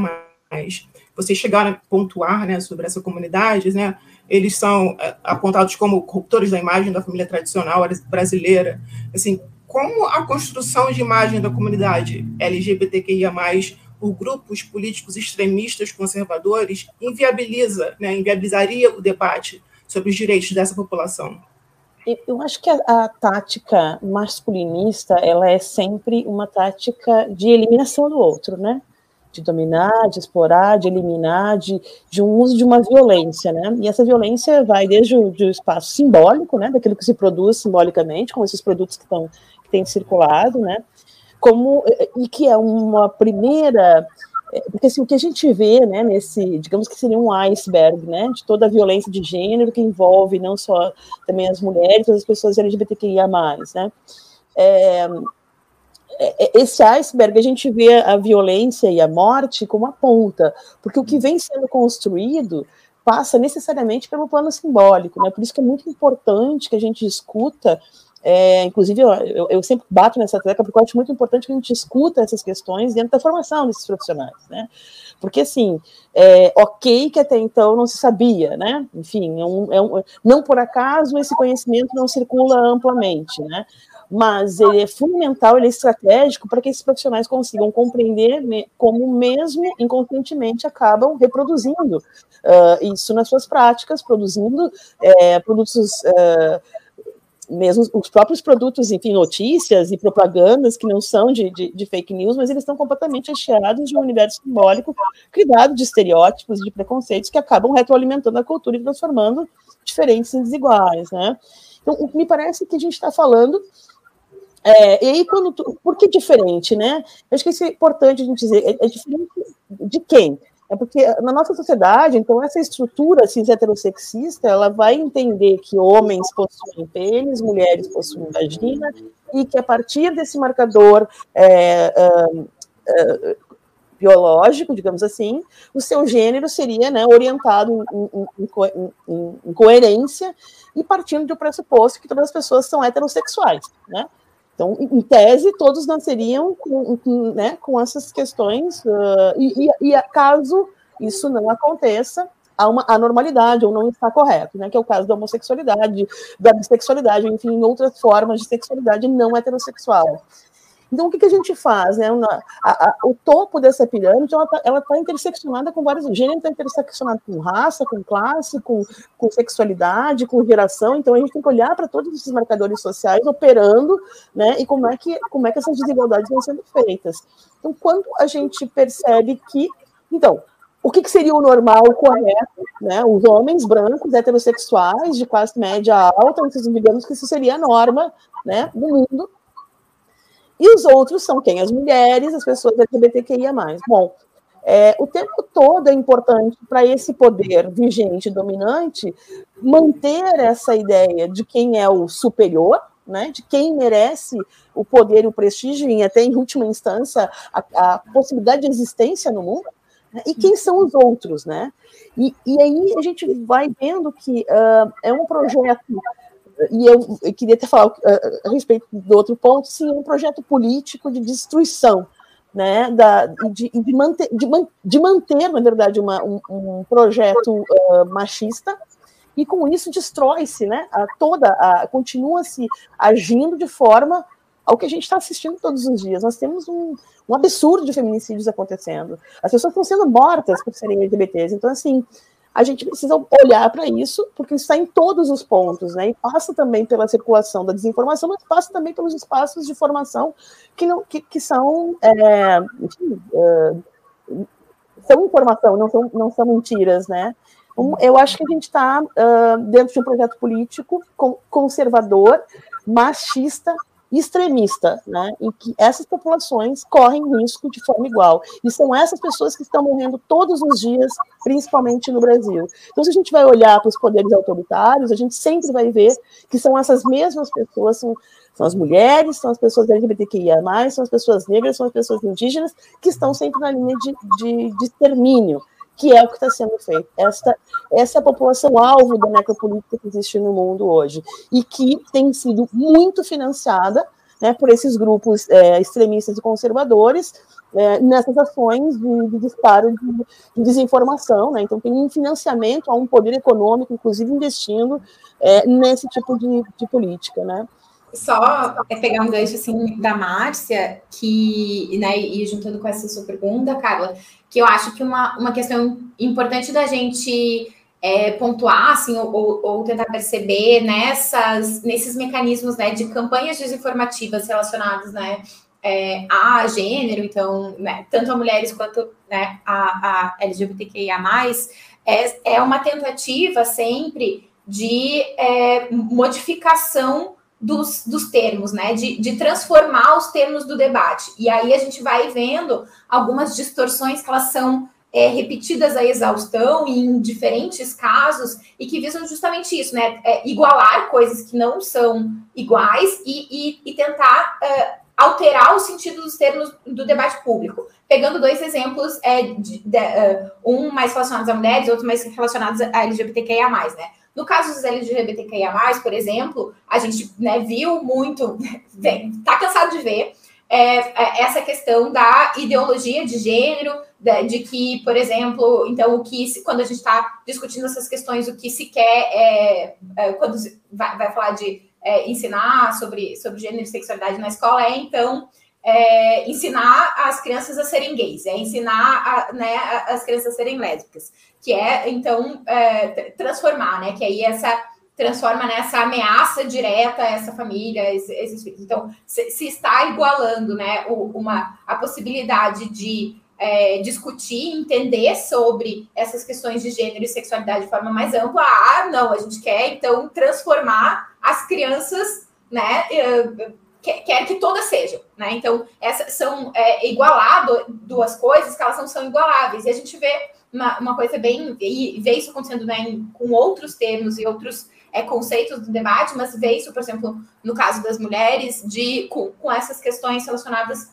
[SPEAKER 3] Vocês chegaram a pontuar né, sobre essa comunidade, né? Eles são é, apontados como corruptores da imagem da família tradicional brasileira. Assim, como a construção de imagem da comunidade LGBTQIA+, por grupos políticos extremistas conservadores, inviabiliza, né, inviabilizaria o debate sobre os direitos dessa população?
[SPEAKER 4] Eu acho que a, a, tática masculinista ela é sempre uma tática de eliminação do outro, né? De dominar, de explorar, de eliminar, de, de um uso de uma violência, né? E essa violência vai desde o, do espaço simbólico, né? Daquilo que se produz simbolicamente, como esses produtos que estão que têm circulado, né? Como e que é uma primeira porque assim, o que a gente vê, né, nesse, digamos que seria um iceberg, né, de toda a violência de gênero que envolve não só também as mulheres, mas as pessoas LGBTQIA+, né, é, é, esse iceberg a gente vê a violência e a morte como a ponta, porque o que vem sendo construído passa necessariamente pelo plano simbólico, né, por isso que é muito importante que a gente escuta é, inclusive, eu, eu, sempre bato nessa tecla porque eu acho muito importante que a gente escuta essas questões dentro da formação desses profissionais, né? Porque, assim, é, ok que até então não se sabia, né? Enfim, é um, é um, não por acaso esse conhecimento não circula amplamente, né? mas ele é fundamental, ele é estratégico para que esses profissionais consigam compreender como mesmo inconscientemente acabam reproduzindo uh, isso nas suas práticas, produzindo é, produtos uh, mesmo os próprios produtos, enfim, notícias e propagandas que não são de, de, de, fake news, mas eles estão completamente recheados de um universo simbólico criado de estereótipos, de preconceitos que acabam retroalimentando a cultura e transformando diferentes em desiguais, né? Então, me parece que a gente está falando é, e aí, quando tu, por que diferente, né? Eu acho que isso é importante a gente dizer. É, é diferente de quem? É porque na nossa sociedade, então, essa estrutura cis heterossexista, ela vai entender que homens possuem pênis, mulheres possuem vagina, e que a partir desse marcador é, é, biológico, digamos assim, o seu gênero seria né, orientado em, em, em, em, coerência e partindo do pressuposto que todas as pessoas são heterossexuais, né? Então, em tese, todos nasceriam com, com, né, com essas questões, uh, e, e, e, caso isso não aconteça, há uma anormalidade ou não está correto, né, que é o caso da homossexualidade, da bissexualidade, enfim, outras formas de sexualidade não heterossexual. Então, o que, que a gente faz? Né? A, a, o topo dessa pirâmide ela está tá interseccionada com vários gêneros, está interseccionado com raça, com classe, com, com sexualidade, com geração. Então, a gente tem que olhar para todos esses marcadores sociais operando né? e como é, que, como é que essas desigualdades vão sendo feitas. Então, quando a gente percebe que. Então, o que, que, seria o normal, o correto, né? Os homens brancos, heterossexuais, de classe média alta, então, digamos que isso seria a norma né, do mundo, e os outros são quem? As mulheres, as pessoas LGBTQIA. Bom, é, o tempo todo é importante para esse poder vigente dominante manter essa ideia de quem é o superior, né, de quem merece o poder e o prestígio, e até em última instância a, a possibilidade de existência no mundo, né, e quem são os outros, né? E, e aí a gente vai vendo que uh, é um projeto e eu, eu, queria até falar a, a, respeito do outro ponto, sim, um projeto político de destruição, né, da, de, de, manter, de, de manter, na verdade, uma, um, um projeto uh, machista, e com isso destrói-se, né, a toda, a, continua-se agindo de forma ao que a gente está assistindo todos os dias. Nós temos um, um absurdo de feminicídios acontecendo. As pessoas estão sendo mortas por serem LGBTs. Então, assim, a gente precisa olhar para isso, porque está em todos os pontos, né? E passa também pela circulação da desinformação, mas passa também pelos espaços de formação que, não, que, que são, é, enfim, é, são informação, não são, não são mentiras, né? Um, eu acho que a gente está uh, dentro de um projeto político conservador, machista, extremista, né, em que essas populações correm risco de forma igual. E são essas pessoas que estão morrendo todos os dias, principalmente no Brasil. Então, se a gente vai olhar para os poderes autoritários, a gente sempre vai ver que são essas mesmas pessoas, são, são as mulheres, são as pessoas LGBTQIA+, são as pessoas negras, são as pessoas indígenas, que estão sempre na linha de, de, de extermínio que é o que está sendo feito. Esta, essa é a população-alvo da necropolítica que existe no mundo hoje, e que tem sido muito financiada né, por esses grupos é, extremistas e conservadores é, nessas ações de, de disparo de, de desinformação. Né? Então, tem um financiamento a um poder econômico, inclusive investindo é, nesse tipo de, de política. Né?
[SPEAKER 5] Só é pegar um gancho assim da Márcia, que, né, e juntando com essa sua pergunta, Carla, que eu acho que uma, uma questão importante da gente é, pontuar, assim, ou, ou, tentar perceber nessas, nesses mecanismos, né, de campanhas desinformativas relacionadas, né, é, a gênero, então, né, tanto a mulheres quanto né, a, a LGBTQIA+, é, é uma tentativa sempre de é, modificação dos, dos termos, né? De, de transformar os termos do debate. E aí a gente vai vendo algumas distorções que elas são é, repetidas a exaustão em diferentes casos e que visam justamente isso, né? É, igualar coisas que não são iguais e, e, e tentar é, alterar o sentido dos termos do debate público. Pegando dois exemplos, é, de, de, uh, um mais relacionados a mulheres, outro mais relacionados a LGBTQIA+, né? No caso dos LGBTQIA+, por exemplo, a gente né, viu muito, está cansado de ver, é, é, essa questão da ideologia de gênero, de, que, por exemplo, então o que quando a gente está discutindo essas questões, o que se quer é, é quando vai, vai, falar de é, ensinar sobre, sobre gênero e sexualidade na escola é, então, é, ensinar as crianças a serem gays, é ensinar a, né, as crianças a serem lésbicas, que é, então, é, transformar, né? Que aí essa transforma nessa ameaça direta a essa família, esses filhos. Então, se, se está igualando, né, uma, a possibilidade de é, discutir, entender sobre essas questões de gênero e sexualidade de forma mais ampla. Ah, não, a gente quer então transformar as crianças, né? Quer, quer que todas sejam, né? Então, essas são é, igualado duas coisas que elas não são igualáveis. E a gente vê uma, uma coisa bem e vê isso acontecendo né, em, com outros termos e outros é, conceitos do debate, mas vê isso, por exemplo, no caso das mulheres, de com, com essas questões relacionadas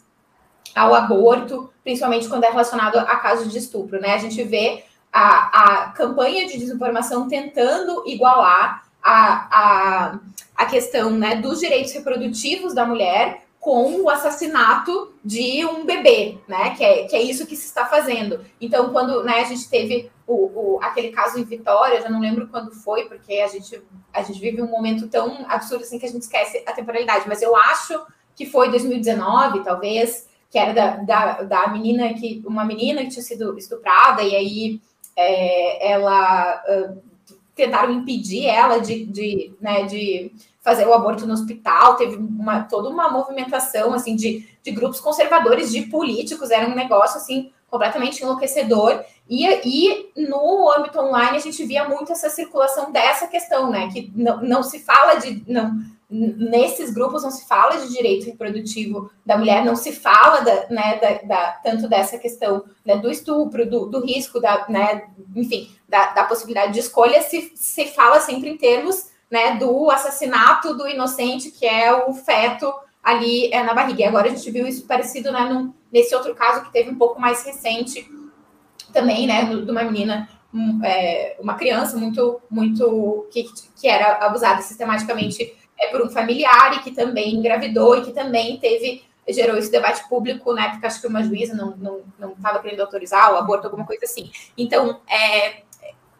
[SPEAKER 5] ao aborto, principalmente quando é relacionado a casos de estupro, né? A gente vê a, a campanha de desinformação tentando igualar a, a, a questão né, dos direitos reprodutivos da mulher com o assassinato de um bebê, né? Que é, que é isso que se está fazendo. Então, quando né, a gente teve o, o, aquele caso em Vitória, já não lembro quando foi, porque a gente, a gente vive um momento tão absurdo assim que a gente esquece a temporalidade, mas eu acho que foi 2019, talvez, que era da, da, da menina que uma menina que tinha sido estuprada e aí é, ela uh, tentaram impedir ela de, de, né, de fazer o aborto no hospital, teve uma, toda uma movimentação assim de, de grupos conservadores, de políticos, era um negócio assim completamente enlouquecedor. E, e no âmbito online a gente via muito essa circulação dessa questão, né? Que não, não se fala de. Não, nesses grupos não se fala de direito reprodutivo da mulher, não se fala da, né, da, da tanto dessa questão né, do estupro, do, do risco, da, né, enfim, da, da, possibilidade de escolha, se, se fala sempre em termos né, do assassinato do inocente, que é o feto ali é, na barriga. E agora a gente viu isso parecido né, num, nesse outro caso que teve um pouco mais recente também, né, de uma menina é, uma criança muito, muito que, que era abusada sistematicamente é, por um familiar e que também engravidou e que também teve gerou esse debate público, né? Porque acho que uma juíza não estava não, não querendo autorizar o aborto, alguma coisa assim. Então, é,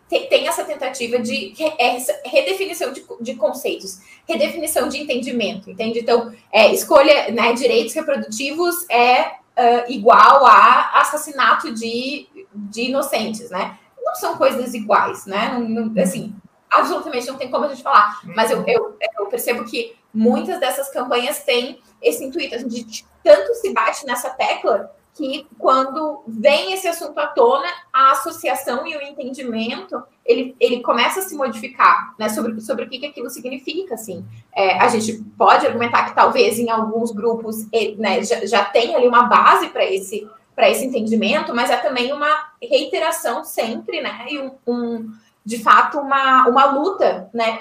[SPEAKER 5] tem, essa tentativa de é, redefinição de, de, conceitos, redefinição de entendimento, entende? Então, é, escolha, né, direitos reprodutivos é uh, igual a assassinato de, de inocentes, né? Não são coisas iguais, né? Assim, absolutamente não tem como a gente falar. Mas eu, eu, eu percebo que muitas dessas campanhas têm esse intuito. A gente tanto se bate nessa tecla que quando vem esse assunto à tona, a associação e o entendimento ele, ele começa a se modificar né, sobre, sobre o que, que aquilo significa. Assim. É, a gente pode argumentar que talvez em alguns grupos né, já, já tem ali uma base para esse, esse entendimento, mas é também uma reiteração sempre, né? E um, um de fato, uma, uma luta, né,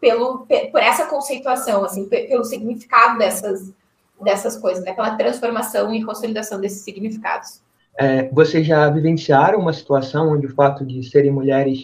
[SPEAKER 5] pelo, por essa conceituação, assim, pelo significado dessas, dessas coisas, né, pela transformação e consolidação desses significados.
[SPEAKER 2] É, vocês já vivenciaram uma situação onde o fato de serem mulheres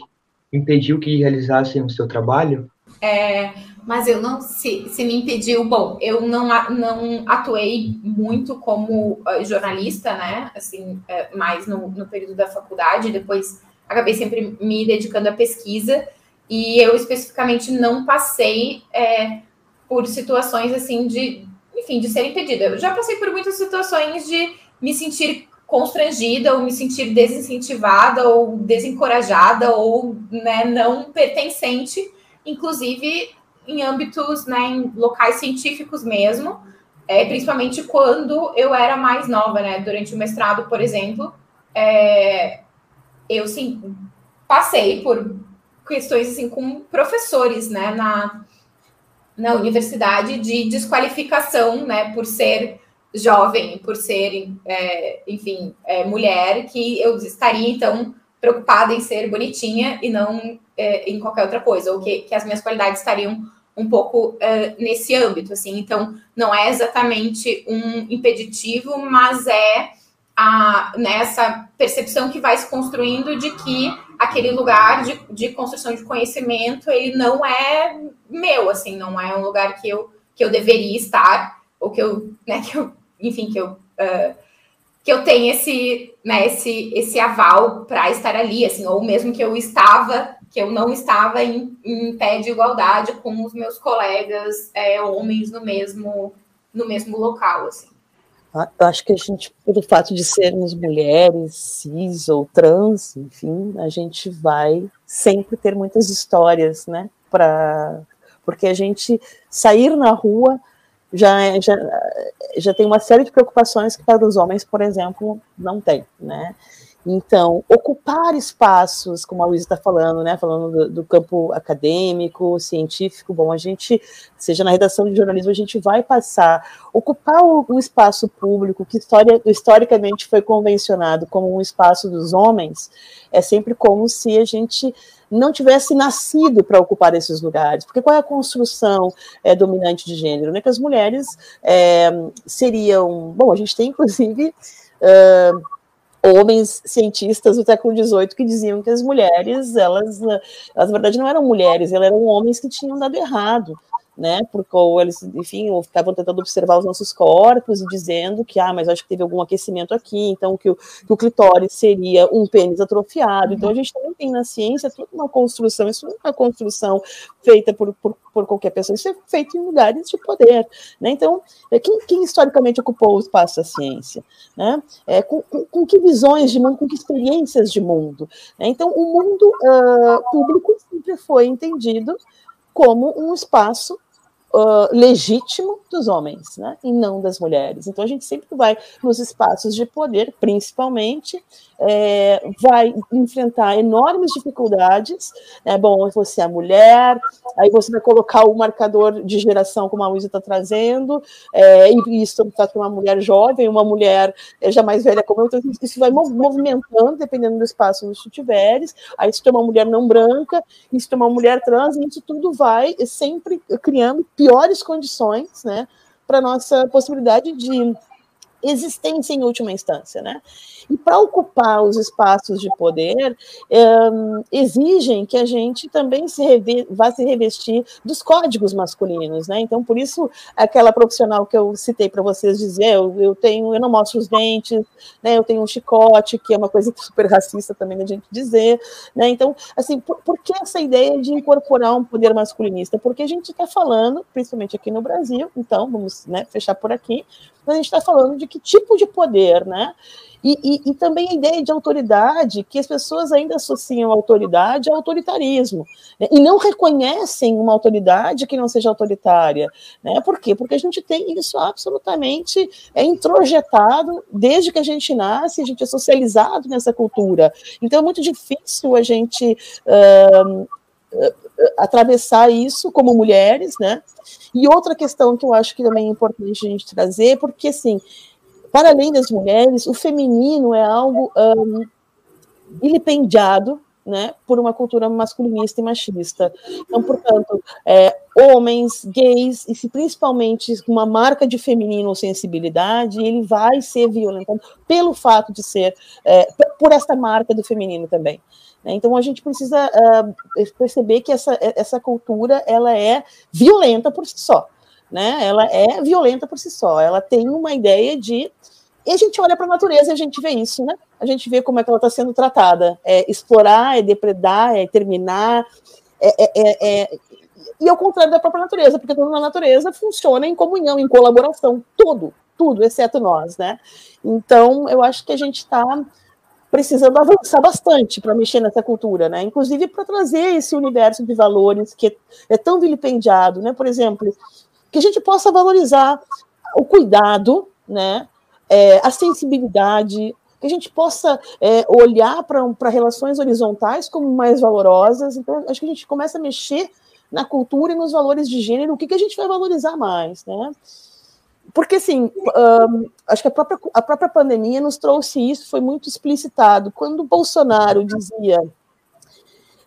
[SPEAKER 2] impediu que realizassem o seu trabalho?
[SPEAKER 5] É, mas eu não se, se me impediu. Bom, eu não, não atuei muito como eh, jornalista, né? Assim, é, mais no, no período da faculdade. Depois acabei sempre me dedicando à pesquisa e eu especificamente não passei é, por situações assim de, enfim, de ser impedida. Eu já passei por muitas situações de me sentir constrangida ou me sentir desincentivada ou desencorajada ou né, não pertencente, inclusive em âmbitos, né, em locais científicos mesmo, é, principalmente quando eu era mais nova, né, durante o mestrado, por exemplo, é, eu sim passei por questões assim com professores, né, na, na universidade de desqualificação, né, por ser jovem, por ser, é, enfim, é, mulher, que eu estaria então preocupada em ser bonitinha e não é, em qualquer outra coisa, ou que, que as minhas qualidades estariam um pouco é, nesse âmbito, assim. Então, não é exatamente um impeditivo, mas é a, nessa percepção que vai se construindo de que aquele lugar de, de construção de conhecimento ele não é meu, assim, não é um lugar que eu, que eu deveria estar, ou que eu, né, que eu, enfim, que eu, uh, que eu tenha esse, né, esse, esse aval para estar ali, assim, ou mesmo que eu estava, que eu não estava em, em pé de igualdade com os meus colegas é, homens no mesmo, no mesmo local, assim.
[SPEAKER 4] Ah, eu acho que a gente, pelo fato de sermos mulheres, cis ou trans, enfim, a gente vai sempre ter muitas histórias, né? Pra... Porque a gente sair na rua já, já, já tem uma série de preocupações que para os homens, por exemplo, não tem, né? Então, ocupar espaços, como a Luísa está falando, né, falando do, do, campo acadêmico, científico, bom, a gente, seja na redação de jornalismo, a gente vai passar, ocupar o, o espaço público, que história, historicamente foi convencionado como um espaço dos homens, é sempre como se a gente não tivesse nascido para ocupar esses lugares. Porque qual é a construção é, dominante de gênero? Né? Que as mulheres é, seriam. Bom, a gente tem, inclusive. Uh, homens cientistas do século XVIII que diziam que as mulheres, elas, elas na verdade não eram mulheres, elas eram homens que tinham dado errado né? Porque ou eles, enfim, ou ficavam tentando observar os nossos corpos e dizendo que, ah, mas acho que teve algum aquecimento aqui, então que o, que o clitóris seria um pênis atrofiado. Então a gente também tem na ciência toda uma construção, isso não é uma construção feita por, por, por qualquer pessoa, isso é feito em lugares de poder, né? Então, é, quem, quem historicamente ocupou o espaço da ciência, né? É, com, com, com, que visões de mundo, com que experiências de mundo, né? Então, o mundo uh, público sempre foi entendido como um espaço uh, legítimo dos homens, né, e não das mulheres. Então a gente sempre vai nos espaços de poder, principalmente, é, vai enfrentar enormes dificuldades. É bom, você é mulher, aí você vai colocar o marcador de geração, como a Luísa está trazendo, é, e isso está para uma mulher jovem, uma mulher é, já mais velha como eu, então isso vai movimentando, dependendo do espaço onde tu tiveres. Aí se tu é uma mulher não branca, e se tu é uma mulher trans, isso tudo vai sempre criando piores condições, né, para nossa possibilidade de existência em última instância, né? E para ocupar os espaços de poder, um, exigem que a gente também se vá se revestir dos códigos masculinos, né? Então, por isso, aquela profissional que eu citei para vocês dizer, eu, eu, tenho, eu não mostro os dentes, né? Eu tenho um chicote, que é uma coisa super racista também a gente dizer, né? Então, assim, por, por que essa ideia de incorporar um poder masculinista? Porque a gente está falando, principalmente aqui no Brasil, então, vamos né, fechar por aqui, a gente está falando de que tipo de poder, né? E, e, e, também a ideia de autoridade, que as pessoas ainda associam autoridade ao autoritarismo, né? e não reconhecem uma autoridade que não seja autoritária. Né? Por quê? Porque a gente tem isso absolutamente é, introjetado desde que a gente nasce, a gente é socializado nessa cultura. Então é muito difícil a gente. Uh, atravessar isso como mulheres, né? E outra questão que eu acho que também é importante a gente trazer, porque assim, para além das mulheres, o feminino é algo um, ilipendiado né, por uma cultura masculinista e machista. Então, portanto, é, homens, gays, e se principalmente uma marca de feminino ou sensibilidade, ele vai ser violentado pelo fato de ser, é, por esta marca do feminino também. Né. Então a gente precisa uh, perceber que essa, essa cultura ela é violenta por si só né? Ela é violenta por si só. Ela tem uma ideia de e a gente olha para a natureza e a gente vê isso, né? A gente vê como é que ela está sendo tratada. É explorar, é depredar, é terminar. É, é, é, é, e ao contrário da própria natureza, porque tudo na natureza funciona em comunhão, em colaboração. Tudo, tudo, exceto nós, né? Então, eu acho que a gente está precisando avançar bastante para mexer nessa cultura, né? Inclusive para trazer esse universo de valores que é tão vilipendiado, né? Por exemplo, que a gente possa valorizar o cuidado, né? É, a sensibilidade, que a gente possa é, olhar para relações horizontais como mais valorosas. Então, acho que a gente começa a mexer na cultura e nos valores de gênero, o que, que a gente vai valorizar mais, né? Porque, assim, um, acho que a própria, a própria pandemia nos trouxe isso, foi muito explicitado. Quando Bolsonaro dizia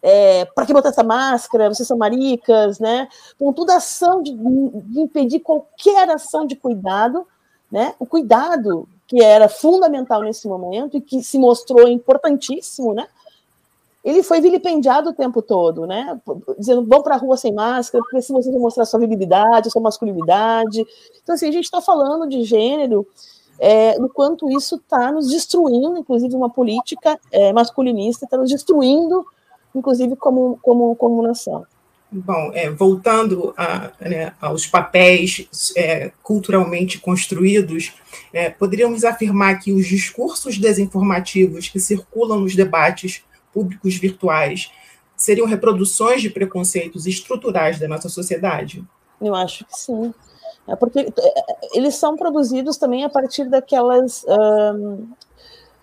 [SPEAKER 4] é, para que botar essa máscara? Vocês são maricas, né? Com toda ação de, de, impedir qualquer ação de cuidado, né? O cuidado que era fundamental nesse momento e que se mostrou importantíssimo, né? Ele foi vilipendiado o tempo todo, né? Dizendo, vão para a rua sem máscara, porque se vocês mostrar sua virilidade, sua masculinidade. Então, assim, a gente está falando de gênero é, no quanto isso está nos destruindo, inclusive uma política é, masculinista está nos destruindo, inclusive como, como, como nação.
[SPEAKER 3] Bom, é, voltando a, né, aos papéis é, culturalmente construídos, é, poderíamos afirmar que os discursos desinformativos que circulam nos debates públicos virtuais seriam reproduções de preconceitos estruturais da nossa sociedade?
[SPEAKER 4] Eu acho que sim. É porque é, eles são produzidos também a partir daquelas. Um,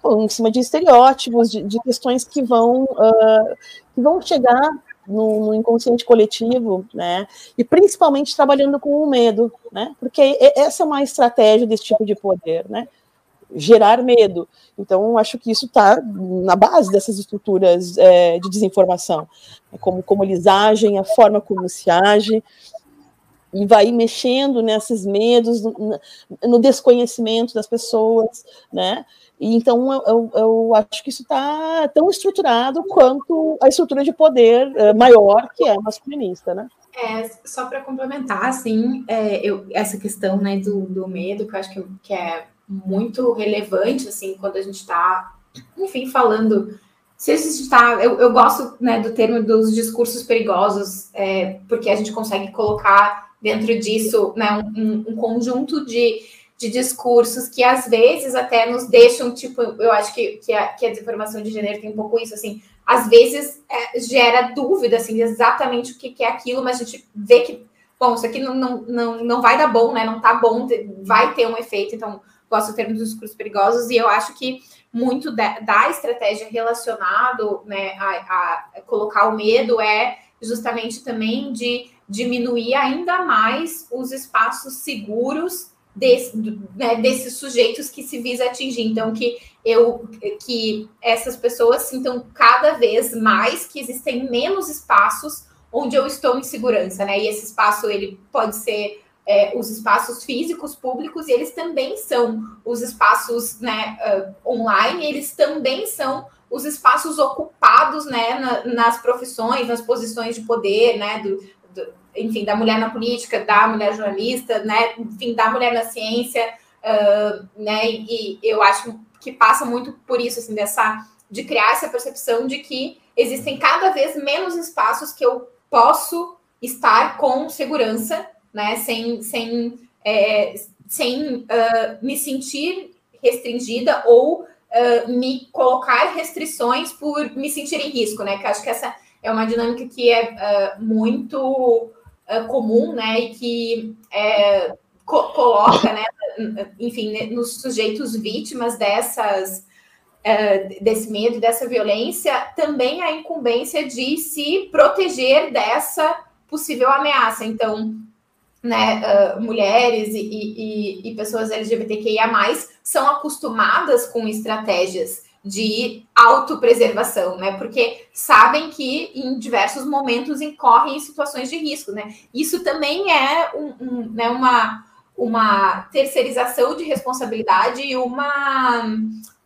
[SPEAKER 4] em cima de estereótipos, de, de questões que vão, uh, que vão chegar no, no, inconsciente coletivo, né? E principalmente trabalhando com o medo, né? Porque essa é uma estratégia desse tipo de poder, né? Gerar medo. Então, acho que isso está na base dessas estruturas é, de desinformação, é como, como eles agem, a forma como se age, e vai mexendo nesses medos, no, no desconhecimento das pessoas, né? E então eu, eu, acho que isso está tão estruturado quanto a estrutura de poder é, maior que é masculinista, né?
[SPEAKER 5] É, só para complementar, assim, é, eu, essa questão né, do, do medo, que eu acho que, que é muito relevante, assim, quando a gente está, enfim, falando. Se a gente está. Eu, eu gosto né, do termo dos discursos perigosos, é, porque a gente consegue colocar dentro disso né, um, um conjunto de de discursos que às vezes até nos deixam, tipo, eu acho que, que, a, que a desinformação de gênero tem um pouco isso, assim, às vezes é, gera dúvida, assim, exatamente o que, que, é aquilo, mas a gente vê que, bom, isso aqui não, não, não, não vai dar bom, né, não tá bom, vai ter um efeito, então, gosto do termo dos discursos perigosos, e eu acho que muito da, da estratégia relacionado, né, a, a colocar o medo é justamente também de diminuir ainda mais os espaços seguros desse, né, desses sujeitos que se visa atingir. Então, que eu que essas pessoas sintam cada vez mais que existem menos espaços onde eu estou em segurança, né? E esse espaço ele pode ser é, os espaços físicos públicos e eles também são os espaços né, uh, online, eles também são os espaços ocupados né, na, nas profissões, nas posições de poder, né, do, enfim, da mulher na política, da mulher jornalista, né, enfim, da mulher na ciência, uh, né, e, eu acho que passa muito por isso, assim, dessa, de criar essa percepção de que existem cada vez menos espaços que eu posso estar com segurança, né, sem, sem, é, sem uh, me sentir restringida ou uh, me colocar restrições por me sentir em risco, né, que acho que essa é uma dinâmica que é muito uh, comum, né, e que é, co coloca, né, enfim, nos sujeitos vítimas dessas desse medo, dessa violência, também a incumbência de se proteger dessa possível ameaça. Então, né, uh, mulheres e, e, e pessoas LGBTQIA+, são acostumadas com estratégias de autopreservação, né? Porque sabem que em diversos momentos incorrem em situações de risco, né? Isso também é um, um, né, uma, uma terceirização de responsabilidade e uma,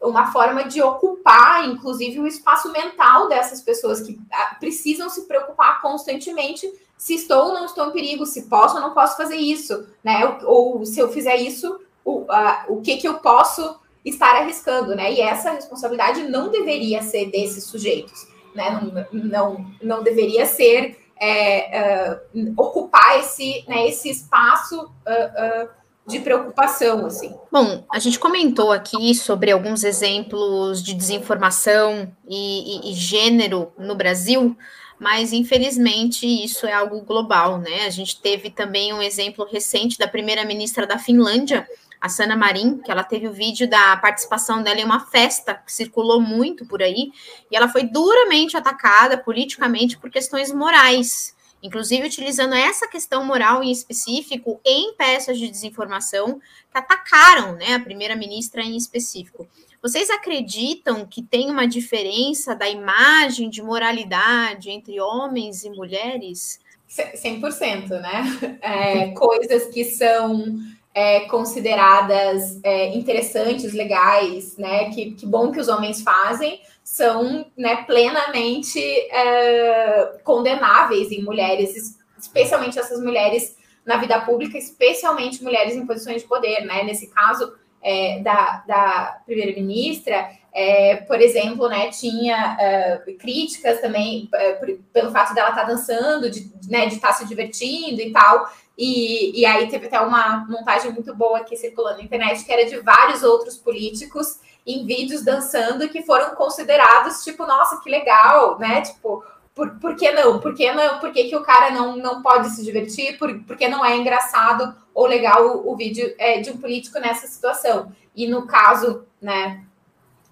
[SPEAKER 5] uma forma de ocupar, inclusive, o espaço mental dessas pessoas que ah, precisam se preocupar constantemente se estou ou não estou em perigo, se posso ou não posso fazer isso, né? Ou, ou se eu fizer isso, o, uh, o que que eu posso estar arriscando, né? E essa responsabilidade não deveria ser desses sujeitos, né? Não, não, não deveria ser é, uh, ocupar esse, né, esse espaço uh, uh, de preocupação, assim.
[SPEAKER 1] Bom, a gente comentou aqui sobre alguns exemplos de desinformação e, e, e gênero no Brasil, mas infelizmente isso é algo global, né? A gente teve também um exemplo recente da primeira-ministra da Finlândia, a Sana Marin, que ela teve o vídeo da participação dela em uma festa que circulou muito por aí, e ela foi duramente atacada politicamente por questões morais, inclusive utilizando essa questão moral em específico em peças de desinformação que atacaram né, a primeira-ministra em específico. Vocês acreditam que tem uma diferença da imagem de moralidade entre homens e mulheres?
[SPEAKER 5] 100%, né? É, coisas que são é, consideradas é, interessantes, legais, né? Que, que bom que os homens fazem, são né, plenamente é, condenáveis em mulheres, especialmente essas mulheres na vida pública, especialmente mulheres em posições de poder, né? Nesse caso, é, da, da primeira-ministra, é, por exemplo, né, tinha uh, críticas também uh, por, pelo fato dela estar tá dançando, de né, estar tá se divertindo e tal. E, e aí teve até uma montagem muito boa aqui circulando na internet, que era de vários outros políticos em vídeos dançando que foram considerados, tipo, nossa, que legal, né? Tipo, por, por que não? Por que não? Por que, que o cara não, não pode se divertir? Por, por que não é engraçado ou legal o, o vídeo é, de um político nessa situação? E no caso, né,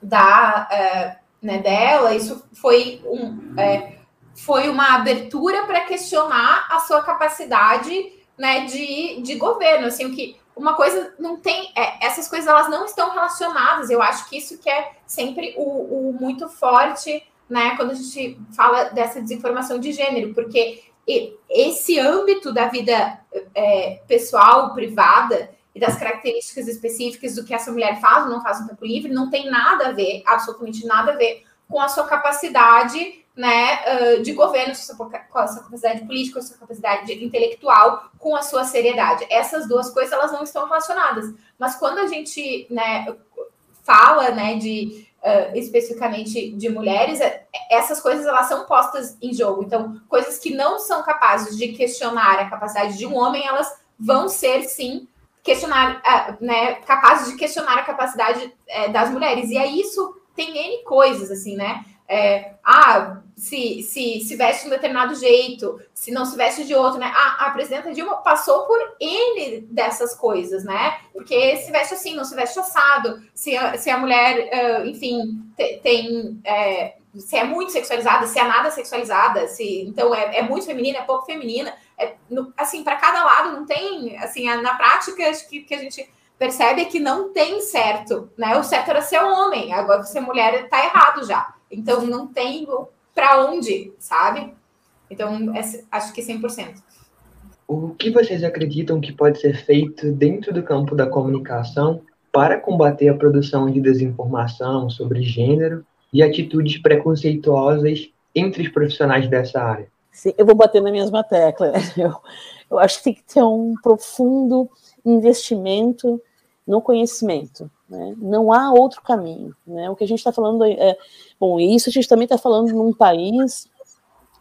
[SPEAKER 5] da, é, né, dela, isso foi um, é, foi uma abertura para questionar a sua capacidade, né, de, de governo, assim, que uma coisa não tem, é, essas coisas elas não estão relacionadas. Eu acho que isso que é sempre o, o muito forte né, quando a gente fala dessa desinformação de gênero, porque esse âmbito da vida é, pessoal, privada, e das características específicas do que essa mulher faz ou não faz no tempo livre, não tem nada a ver, absolutamente nada a ver com a sua capacidade né, de governo, com a sua capacidade política, com a sua capacidade intelectual, com a sua seriedade. Essas duas coisas elas não estão relacionadas. Mas quando a gente né, fala né, de uh, especificamente de mulheres, é, essas coisas elas são postas em jogo. Então, coisas que não são capazes de questionar a capacidade de um homem, elas vão ser sim questionar, uh, né, capazes de questionar a capacidade uh, das mulheres. E aí isso tem N coisas, assim, né? É, ah, se, se, se veste de um determinado jeito, se não se veste de outro, né? A, a presidenta Dilma passou por N dessas coisas, né? Porque se veste assim, não se veste assado, se, a, se a mulher, uh, enfim, te, tem. É, se é muito sexualizada, se é nada sexualizada, se então é, é muito feminina, é pouco feminina. É, no, assim, para cada lado não tem, assim, na prática, acho que, que a gente percebe que não tem certo, né? O certo era ser homem, agora ser mulher tá errado já. Então não tem para onde, sabe? Então, é, acho que 100%.
[SPEAKER 2] O que vocês acreditam que pode ser feito dentro do campo da comunicação para combater a produção de desinformação sobre gênero e atitudes preconceituosas entre os profissionais dessa área?
[SPEAKER 4] Sim, eu vou bater na mesma tecla. Eu, eu acho que tem que ter um profundo investimento no conhecimento. Né? Não há outro caminho. Né? O que a gente está falando é. Bom, isso a gente também está falando num país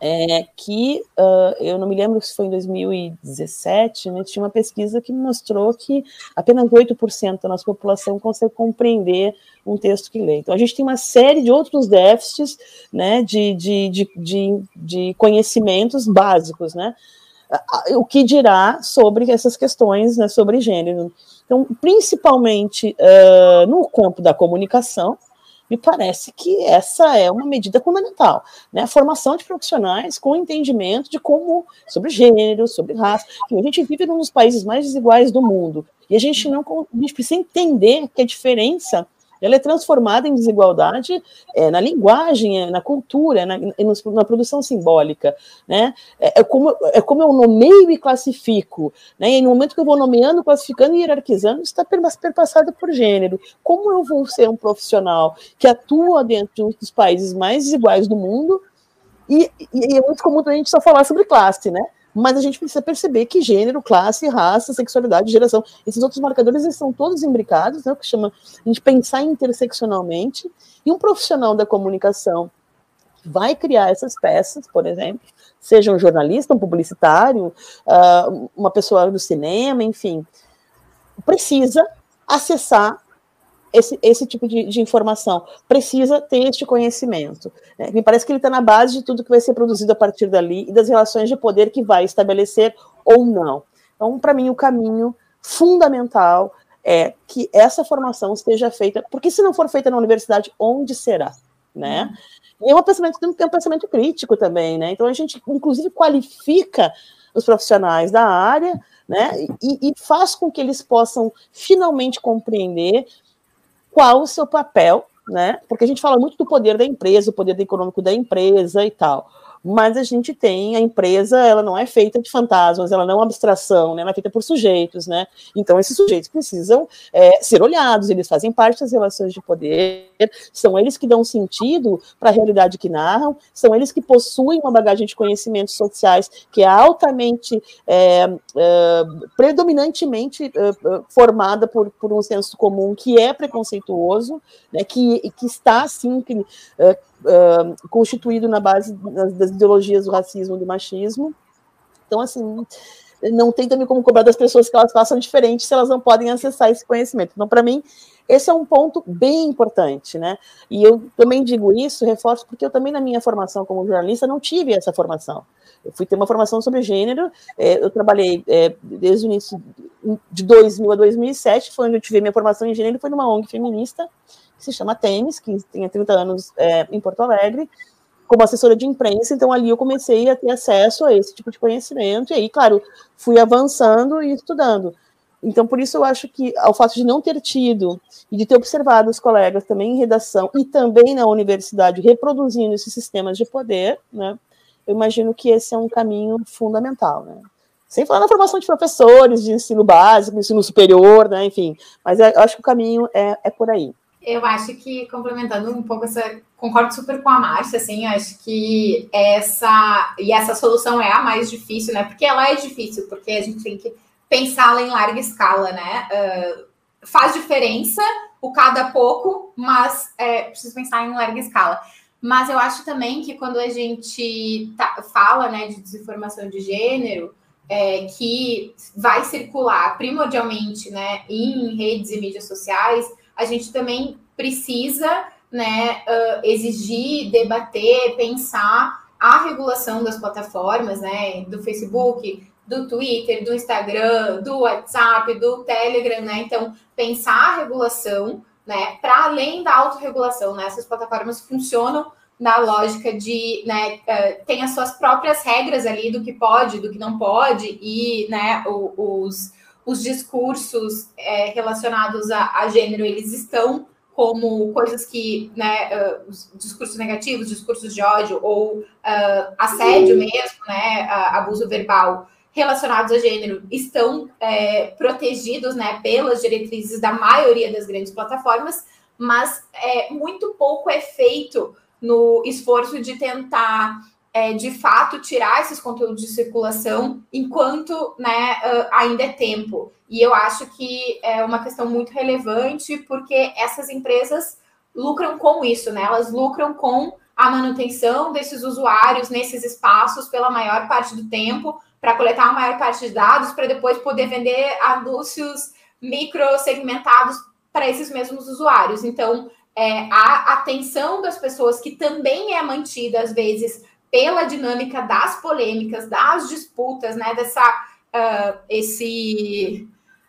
[SPEAKER 4] é, que uh, eu não me lembro se foi em 2017, né, tinha uma pesquisa que mostrou que apenas 8% da nossa população consegue compreender um texto que lê. Então, a gente tem uma série de outros déficits né, de, de, de, de, de conhecimentos básicos, né? O que dirá sobre essas questões né, sobre gênero. Então, principalmente uh, no campo da comunicação, me parece que essa é uma medida fundamental, né? A formação de profissionais com entendimento de como sobre gênero, sobre raça. A gente vive num dos países mais desiguais do mundo e a gente não a gente precisa entender que a diferença ela é transformada em desigualdade é, na linguagem, é, na cultura, na, na, produção simbólica, né? É, é, como, é como eu nomeio e classifico, né? E no momento que eu vou nomeando, classificando e hierarquizando, está perpassado por gênero. Como eu vou ser um profissional que atua dentro de um dos países mais desiguais do mundo e, e, é muito comum a gente só falar sobre classe, né? Mas a gente precisa perceber que gênero, classe, raça, sexualidade, geração, esses outros marcadores eles são todos imbricados, né, o que chama a gente pensar interseccionalmente, e um profissional da comunicação vai criar essas peças, por exemplo, seja um jornalista, um publicitário, uh, uma pessoa do cinema, enfim, precisa acessar esse, esse tipo de, de, informação, precisa ter este conhecimento. Né? Me parece que ele está na base de tudo que vai ser produzido a partir dali e das relações de poder que vai estabelecer ou não. Então, para mim, o caminho fundamental é que essa formação esteja feita, porque se não for feita na universidade, onde será? Né? E é um pensamento, tem um pensamento crítico também, né? Então a gente, inclusive, qualifica os profissionais da área, né? E, e faz com que eles possam finalmente compreender qual o seu papel, né? Porque a gente fala muito do poder da empresa, o poder econômico da empresa e tal. Mas a gente tem a empresa, ela não é feita de fantasmas, ela não é uma abstração, né? ela é feita por sujeitos, né? Então esses sujeitos precisam é, ser olhados, eles fazem parte das relações de poder, são eles que dão sentido para a realidade que narram, são eles que possuem uma bagagem de conhecimentos sociais que é altamente, é, é, predominantemente é, é, formada por, por um senso comum que é preconceituoso, né? que, que está assim que, é, constituído na base das, das, ideologias do racismo e do machismo. Então, assim, não tem também como cobrar das pessoas que elas façam diferente se elas não podem acessar esse conhecimento. Então, para mim, esse é um ponto bem importante, né? E eu também digo isso, reforço, porque eu também, na minha formação como jornalista, não tive essa formação. Eu fui ter uma formação sobre gênero, é, eu trabalhei é, desde o início de 2000 a 2007, foi onde eu tive minha formação em gênero, foi numa ONG feminista, que se chama Temes, que tem 30 anos é, em Porto Alegre, como assessora de imprensa, então ali eu comecei a ter acesso a esse tipo de conhecimento, e aí, claro, fui avançando e estudando. Então, por isso eu acho que ao fato de não ter tido e de ter observado os colegas também em redação e também na universidade reproduzindo esses sistemas de poder, né, eu imagino que esse é um caminho fundamental, né. Sem falar na formação de professores de ensino básico, ensino superior, né, enfim, mas é, eu acho que o caminho é, é por aí.
[SPEAKER 5] Eu acho que, complementando um pouco essa. Concordo super com a Márcia, assim, acho que essa. E essa solução é a mais difícil, né? Porque ela é difícil, porque a gente tem que pensá-la em larga escala, né? Uh, faz diferença o cada pouco, mas é, preciso pensar em larga escala. Mas eu acho também que quando a gente tá, fala né, de desinformação de gênero, é, que vai circular primordialmente né, em redes e mídias sociais, a gente também precisa né, uh, exigir, debater, pensar a regulação das plataformas, né, do Facebook, do Twitter, do Instagram, do WhatsApp, do Telegram, né? Então, pensar a regulação, né, para além da autorregulação, né? Essas plataformas funcionam na lógica de, né, uh, tem as suas próprias regras ali do que pode, do que não pode, e, né, os, os discursos é, relacionados a, a, gênero, eles estão como coisas que, né, uh, discursos negativos, discursos de ódio ou uh, assédio mesmo, né, uh, abuso verbal relacionados a gênero estão é, protegidos, né, pelas diretrizes da maioria das grandes plataformas, mas é, muito pouco é feito no esforço de tentar é, de fato tirar esses conteúdos de circulação enquanto né, uh, ainda é tempo. E eu acho que é uma questão muito relevante porque essas empresas lucram com isso, né? Elas lucram com a manutenção desses usuários nesses espaços pela maior parte do tempo, para coletar a maior parte de dados, para depois poder vender anúncios micro segmentados para esses mesmos usuários. Então, é, a atenção das pessoas, que também é mantida, às vezes, pela dinâmica das polêmicas, das disputas, né? Dessa uh, esse,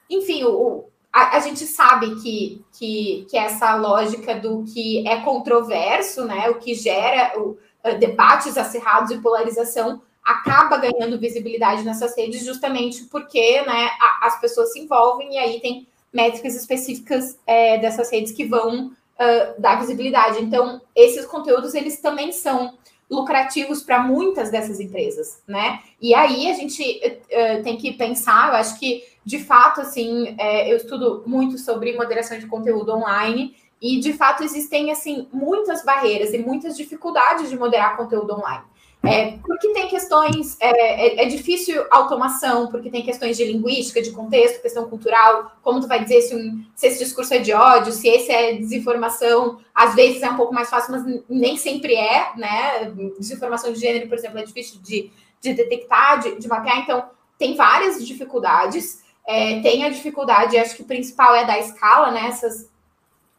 [SPEAKER 5] enfim, o, a, a, gente sabe que, que, que essa lógica do que é controverso, né? O que gera o, uh, debates acirrados e polarização acaba ganhando visibilidade nessas redes justamente porque né, a, as pessoas se envolvem e aí tem métricas específicas é, dessas redes que vão uh, dar visibilidade. Então, esses conteúdos eles também são lucrativos para muitas dessas empresas, né? E aí a gente uh, tem que pensar, eu acho que de fato, assim, é, eu estudo muito sobre moderação de conteúdo online e de fato existem assim muitas barreiras e muitas dificuldades de moderar conteúdo online. É, porque tem questões, é, é, é, difícil automação, porque tem questões de linguística, de contexto, questão cultural, como tu vai dizer se, um, se esse discurso é de ódio, se esse é desinformação, às vezes é um pouco mais fácil, mas nem sempre é, né? Desinformação de gênero, por exemplo, é difícil de, de detectar, de, de mapear, então tem várias dificuldades. É, tem a dificuldade, acho que o principal é da escala, né? Essas,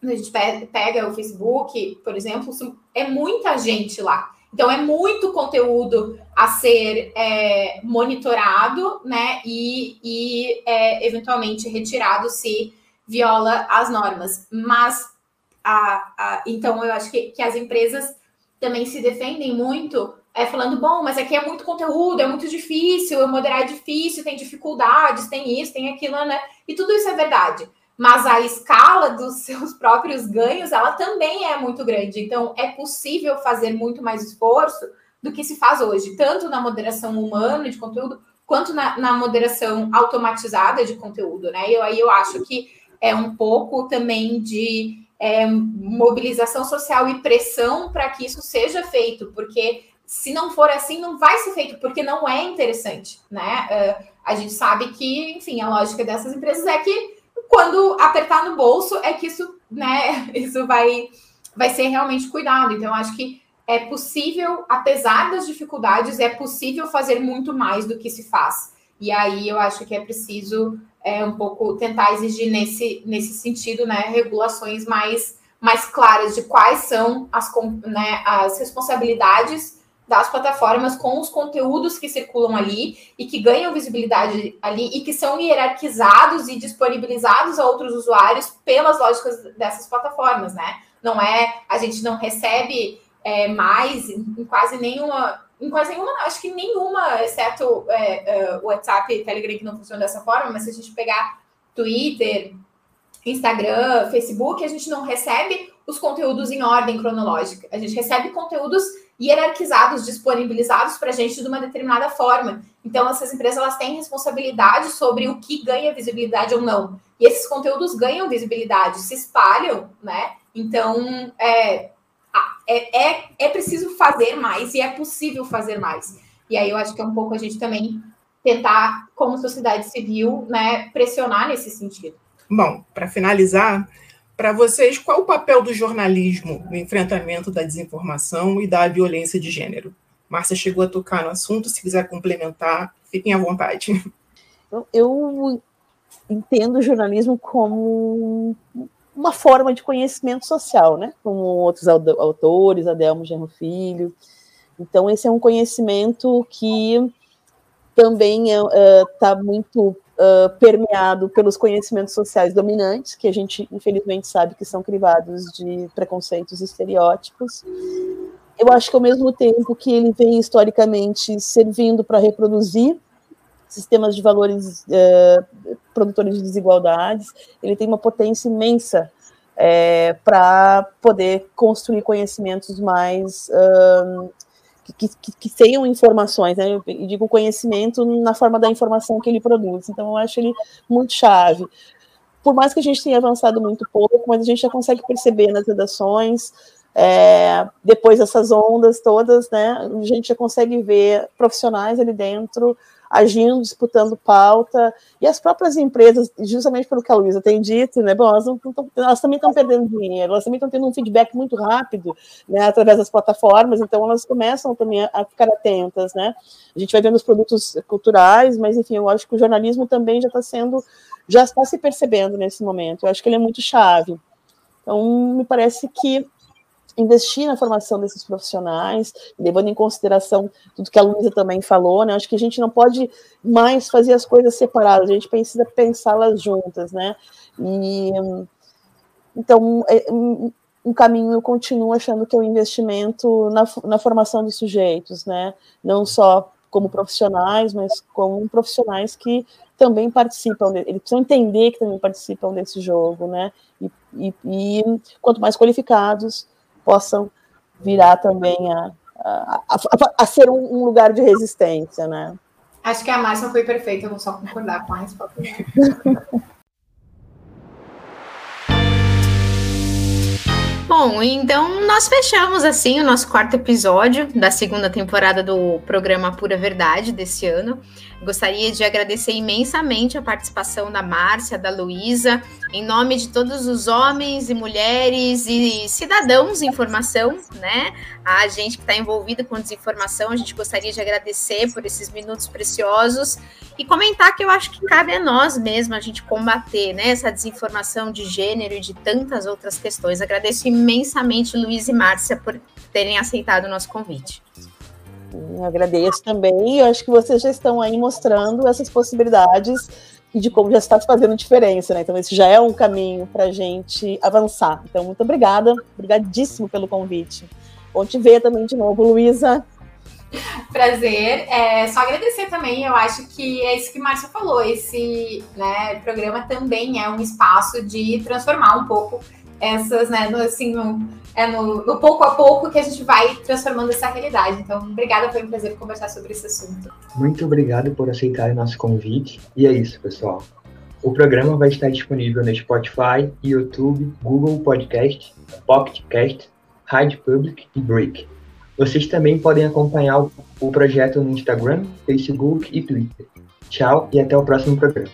[SPEAKER 5] a gente pega o Facebook, por exemplo, é muita gente lá. Então, é muito conteúdo a ser é, monitorado, né? E, e é, eventualmente retirado se viola as normas. Mas, a, a, então, eu acho que, que as empresas também se defendem muito é, falando, bom, mas aqui é muito conteúdo, é muito difícil, eu moderar é difícil, tem dificuldades, tem isso, tem aquilo, né? E tudo isso é verdade mas a escala dos seus próprios ganhos, ela também é muito grande. Então, é possível fazer muito mais esforço do que se faz hoje, tanto na moderação humana de conteúdo, quanto na, na moderação automatizada de conteúdo, né? E aí eu acho que é um pouco também de é, mobilização social e pressão para que isso seja feito, porque se não for assim, não vai ser feito, porque não é interessante, né? Uh, a gente sabe que, enfim, a lógica dessas empresas é que quando apertar no bolso é que isso, né, isso vai, vai ser realmente cuidado. Então, acho que é possível, apesar das dificuldades, é possível fazer muito mais do que se faz. E aí eu acho que é preciso é, um pouco tentar exigir nesse, nesse sentido, né, regulações mais, mais claras de quais são as, né, as responsabilidades das plataformas com os conteúdos que circulam ali e que ganham visibilidade ali e que são hierarquizados e disponibilizados a outros usuários pelas lógicas dessas plataformas, né? Não é, a gente não recebe é, mais em quase nenhuma, em quase nenhuma, acho que nenhuma, exceto é, o WhatsApp e Telegram que não funciona dessa forma, mas se a gente pegar Twitter, Instagram, Facebook, a gente não recebe os conteúdos em ordem cronológica. A gente recebe conteúdos hierarquizados, disponibilizados para a gente de uma determinada forma. Então, essas empresas elas têm responsabilidade sobre o que ganha visibilidade ou não. E esses conteúdos ganham visibilidade, se espalham, né? Então, é, é, é, é preciso fazer mais e é possível fazer mais. E aí eu acho que é um pouco a gente também tentar, como sociedade civil, né, pressionar nesse sentido.
[SPEAKER 3] Bom, para finalizar, para vocês, qual o papel do jornalismo no enfrentamento da desinformação e da violência de gênero? Márcia chegou a tocar no assunto, se quiser complementar, fiquem à vontade.
[SPEAKER 4] Eu entendo o jornalismo como uma forma de conhecimento social, né? Como outros autores, Adelmo Genro Filho. Então, esse é um conhecimento que também está é, uh, tá muito uh, permeado pelos conhecimentos sociais dominantes, que a gente, infelizmente, sabe que são crivados de preconceitos e estereótipos. Eu acho que, ao mesmo tempo que ele vem historicamente servindo para reproduzir sistemas de valores uh, produtores de desigualdades, ele tem uma potência imensa é, para poder construir conhecimentos mais uh, que, que, que informações, né? Eu digo conhecimento na forma da informação que ele produz. Então, eu acho ele muito chave. Por mais que a gente tenha avançado muito pouco, mas a gente já consegue perceber nas redações, é, depois dessas ondas todas, né? A gente já consegue ver profissionais ali dentro agindo, disputando pauta, e as próprias empresas, justamente pelo que a Luísa tem dito, né, bom, elas, não, elas também estão perdendo dinheiro, elas também estão tendo um feedback muito rápido, né, através das plataformas, então elas começam também a, a ficar atentas, né, a gente vai vendo os produtos culturais, mas enfim, eu acho que o jornalismo também já está sendo, já está se percebendo nesse momento, eu acho que ele é muito chave, então me parece que investir na formação desses profissionais, levando em consideração tudo que a Luísa também falou, né? Acho que a gente não pode mais fazer as coisas separadas, a gente precisa pensá-las juntas, né? E então é, um, caminho eu continuo achando que é o um investimento na, na formação de sujeitos, né? Não só como profissionais, mas como profissionais que também participam, eles precisam entender que também participam desse jogo, né? E, e, e quanto mais qualificados, possam virar também a, a, a, a ser um, lugar de resistência, né?
[SPEAKER 5] Acho que a Márcia foi perfeita, eu vou só concordar com a resposta.
[SPEAKER 1] Bom, então nós fechamos assim o nosso quarto episódio da segunda temporada do programa Pura Verdade desse ano. Gostaria de agradecer imensamente a participação da Márcia, da Luísa, em nome de todos os homens e mulheres e cidadãos em formação, né? A gente que está envolvida com desinformação, a gente gostaria de agradecer por esses minutos preciosos e comentar que eu acho que cabe a nós mesmos a gente combater né, essa desinformação de gênero e de tantas outras questões. Agradeço imensamente Luiz e Márcia por terem aceitado o nosso convite.
[SPEAKER 4] Agradeço também. Eu acho que vocês já estão aí mostrando essas possibilidades e de como já está fazendo diferença, né? Então, esse já é um caminho para a gente avançar. Então, muito obrigada, obrigadíssimo pelo convite. Bom te ver também de novo, Luísa.
[SPEAKER 5] Prazer. É, só agradecer também. Eu acho que é isso que o falou. Esse né, programa também é um espaço de transformar um pouco essas, né, no, assim, no, é no, no, pouco a pouco que a gente vai transformando essa realidade. Então, obrigada, foi um prazer conversar sobre esse assunto.
[SPEAKER 2] Muito obrigado por aceitar o nosso convite. E é isso, pessoal. O programa vai estar disponível no Spotify, YouTube, Google Podcast, Pocket Cast, Rádio Public e Break. Vocês também podem acompanhar o projeto no Instagram, Facebook e Twitter. Tchau e até o próximo programa.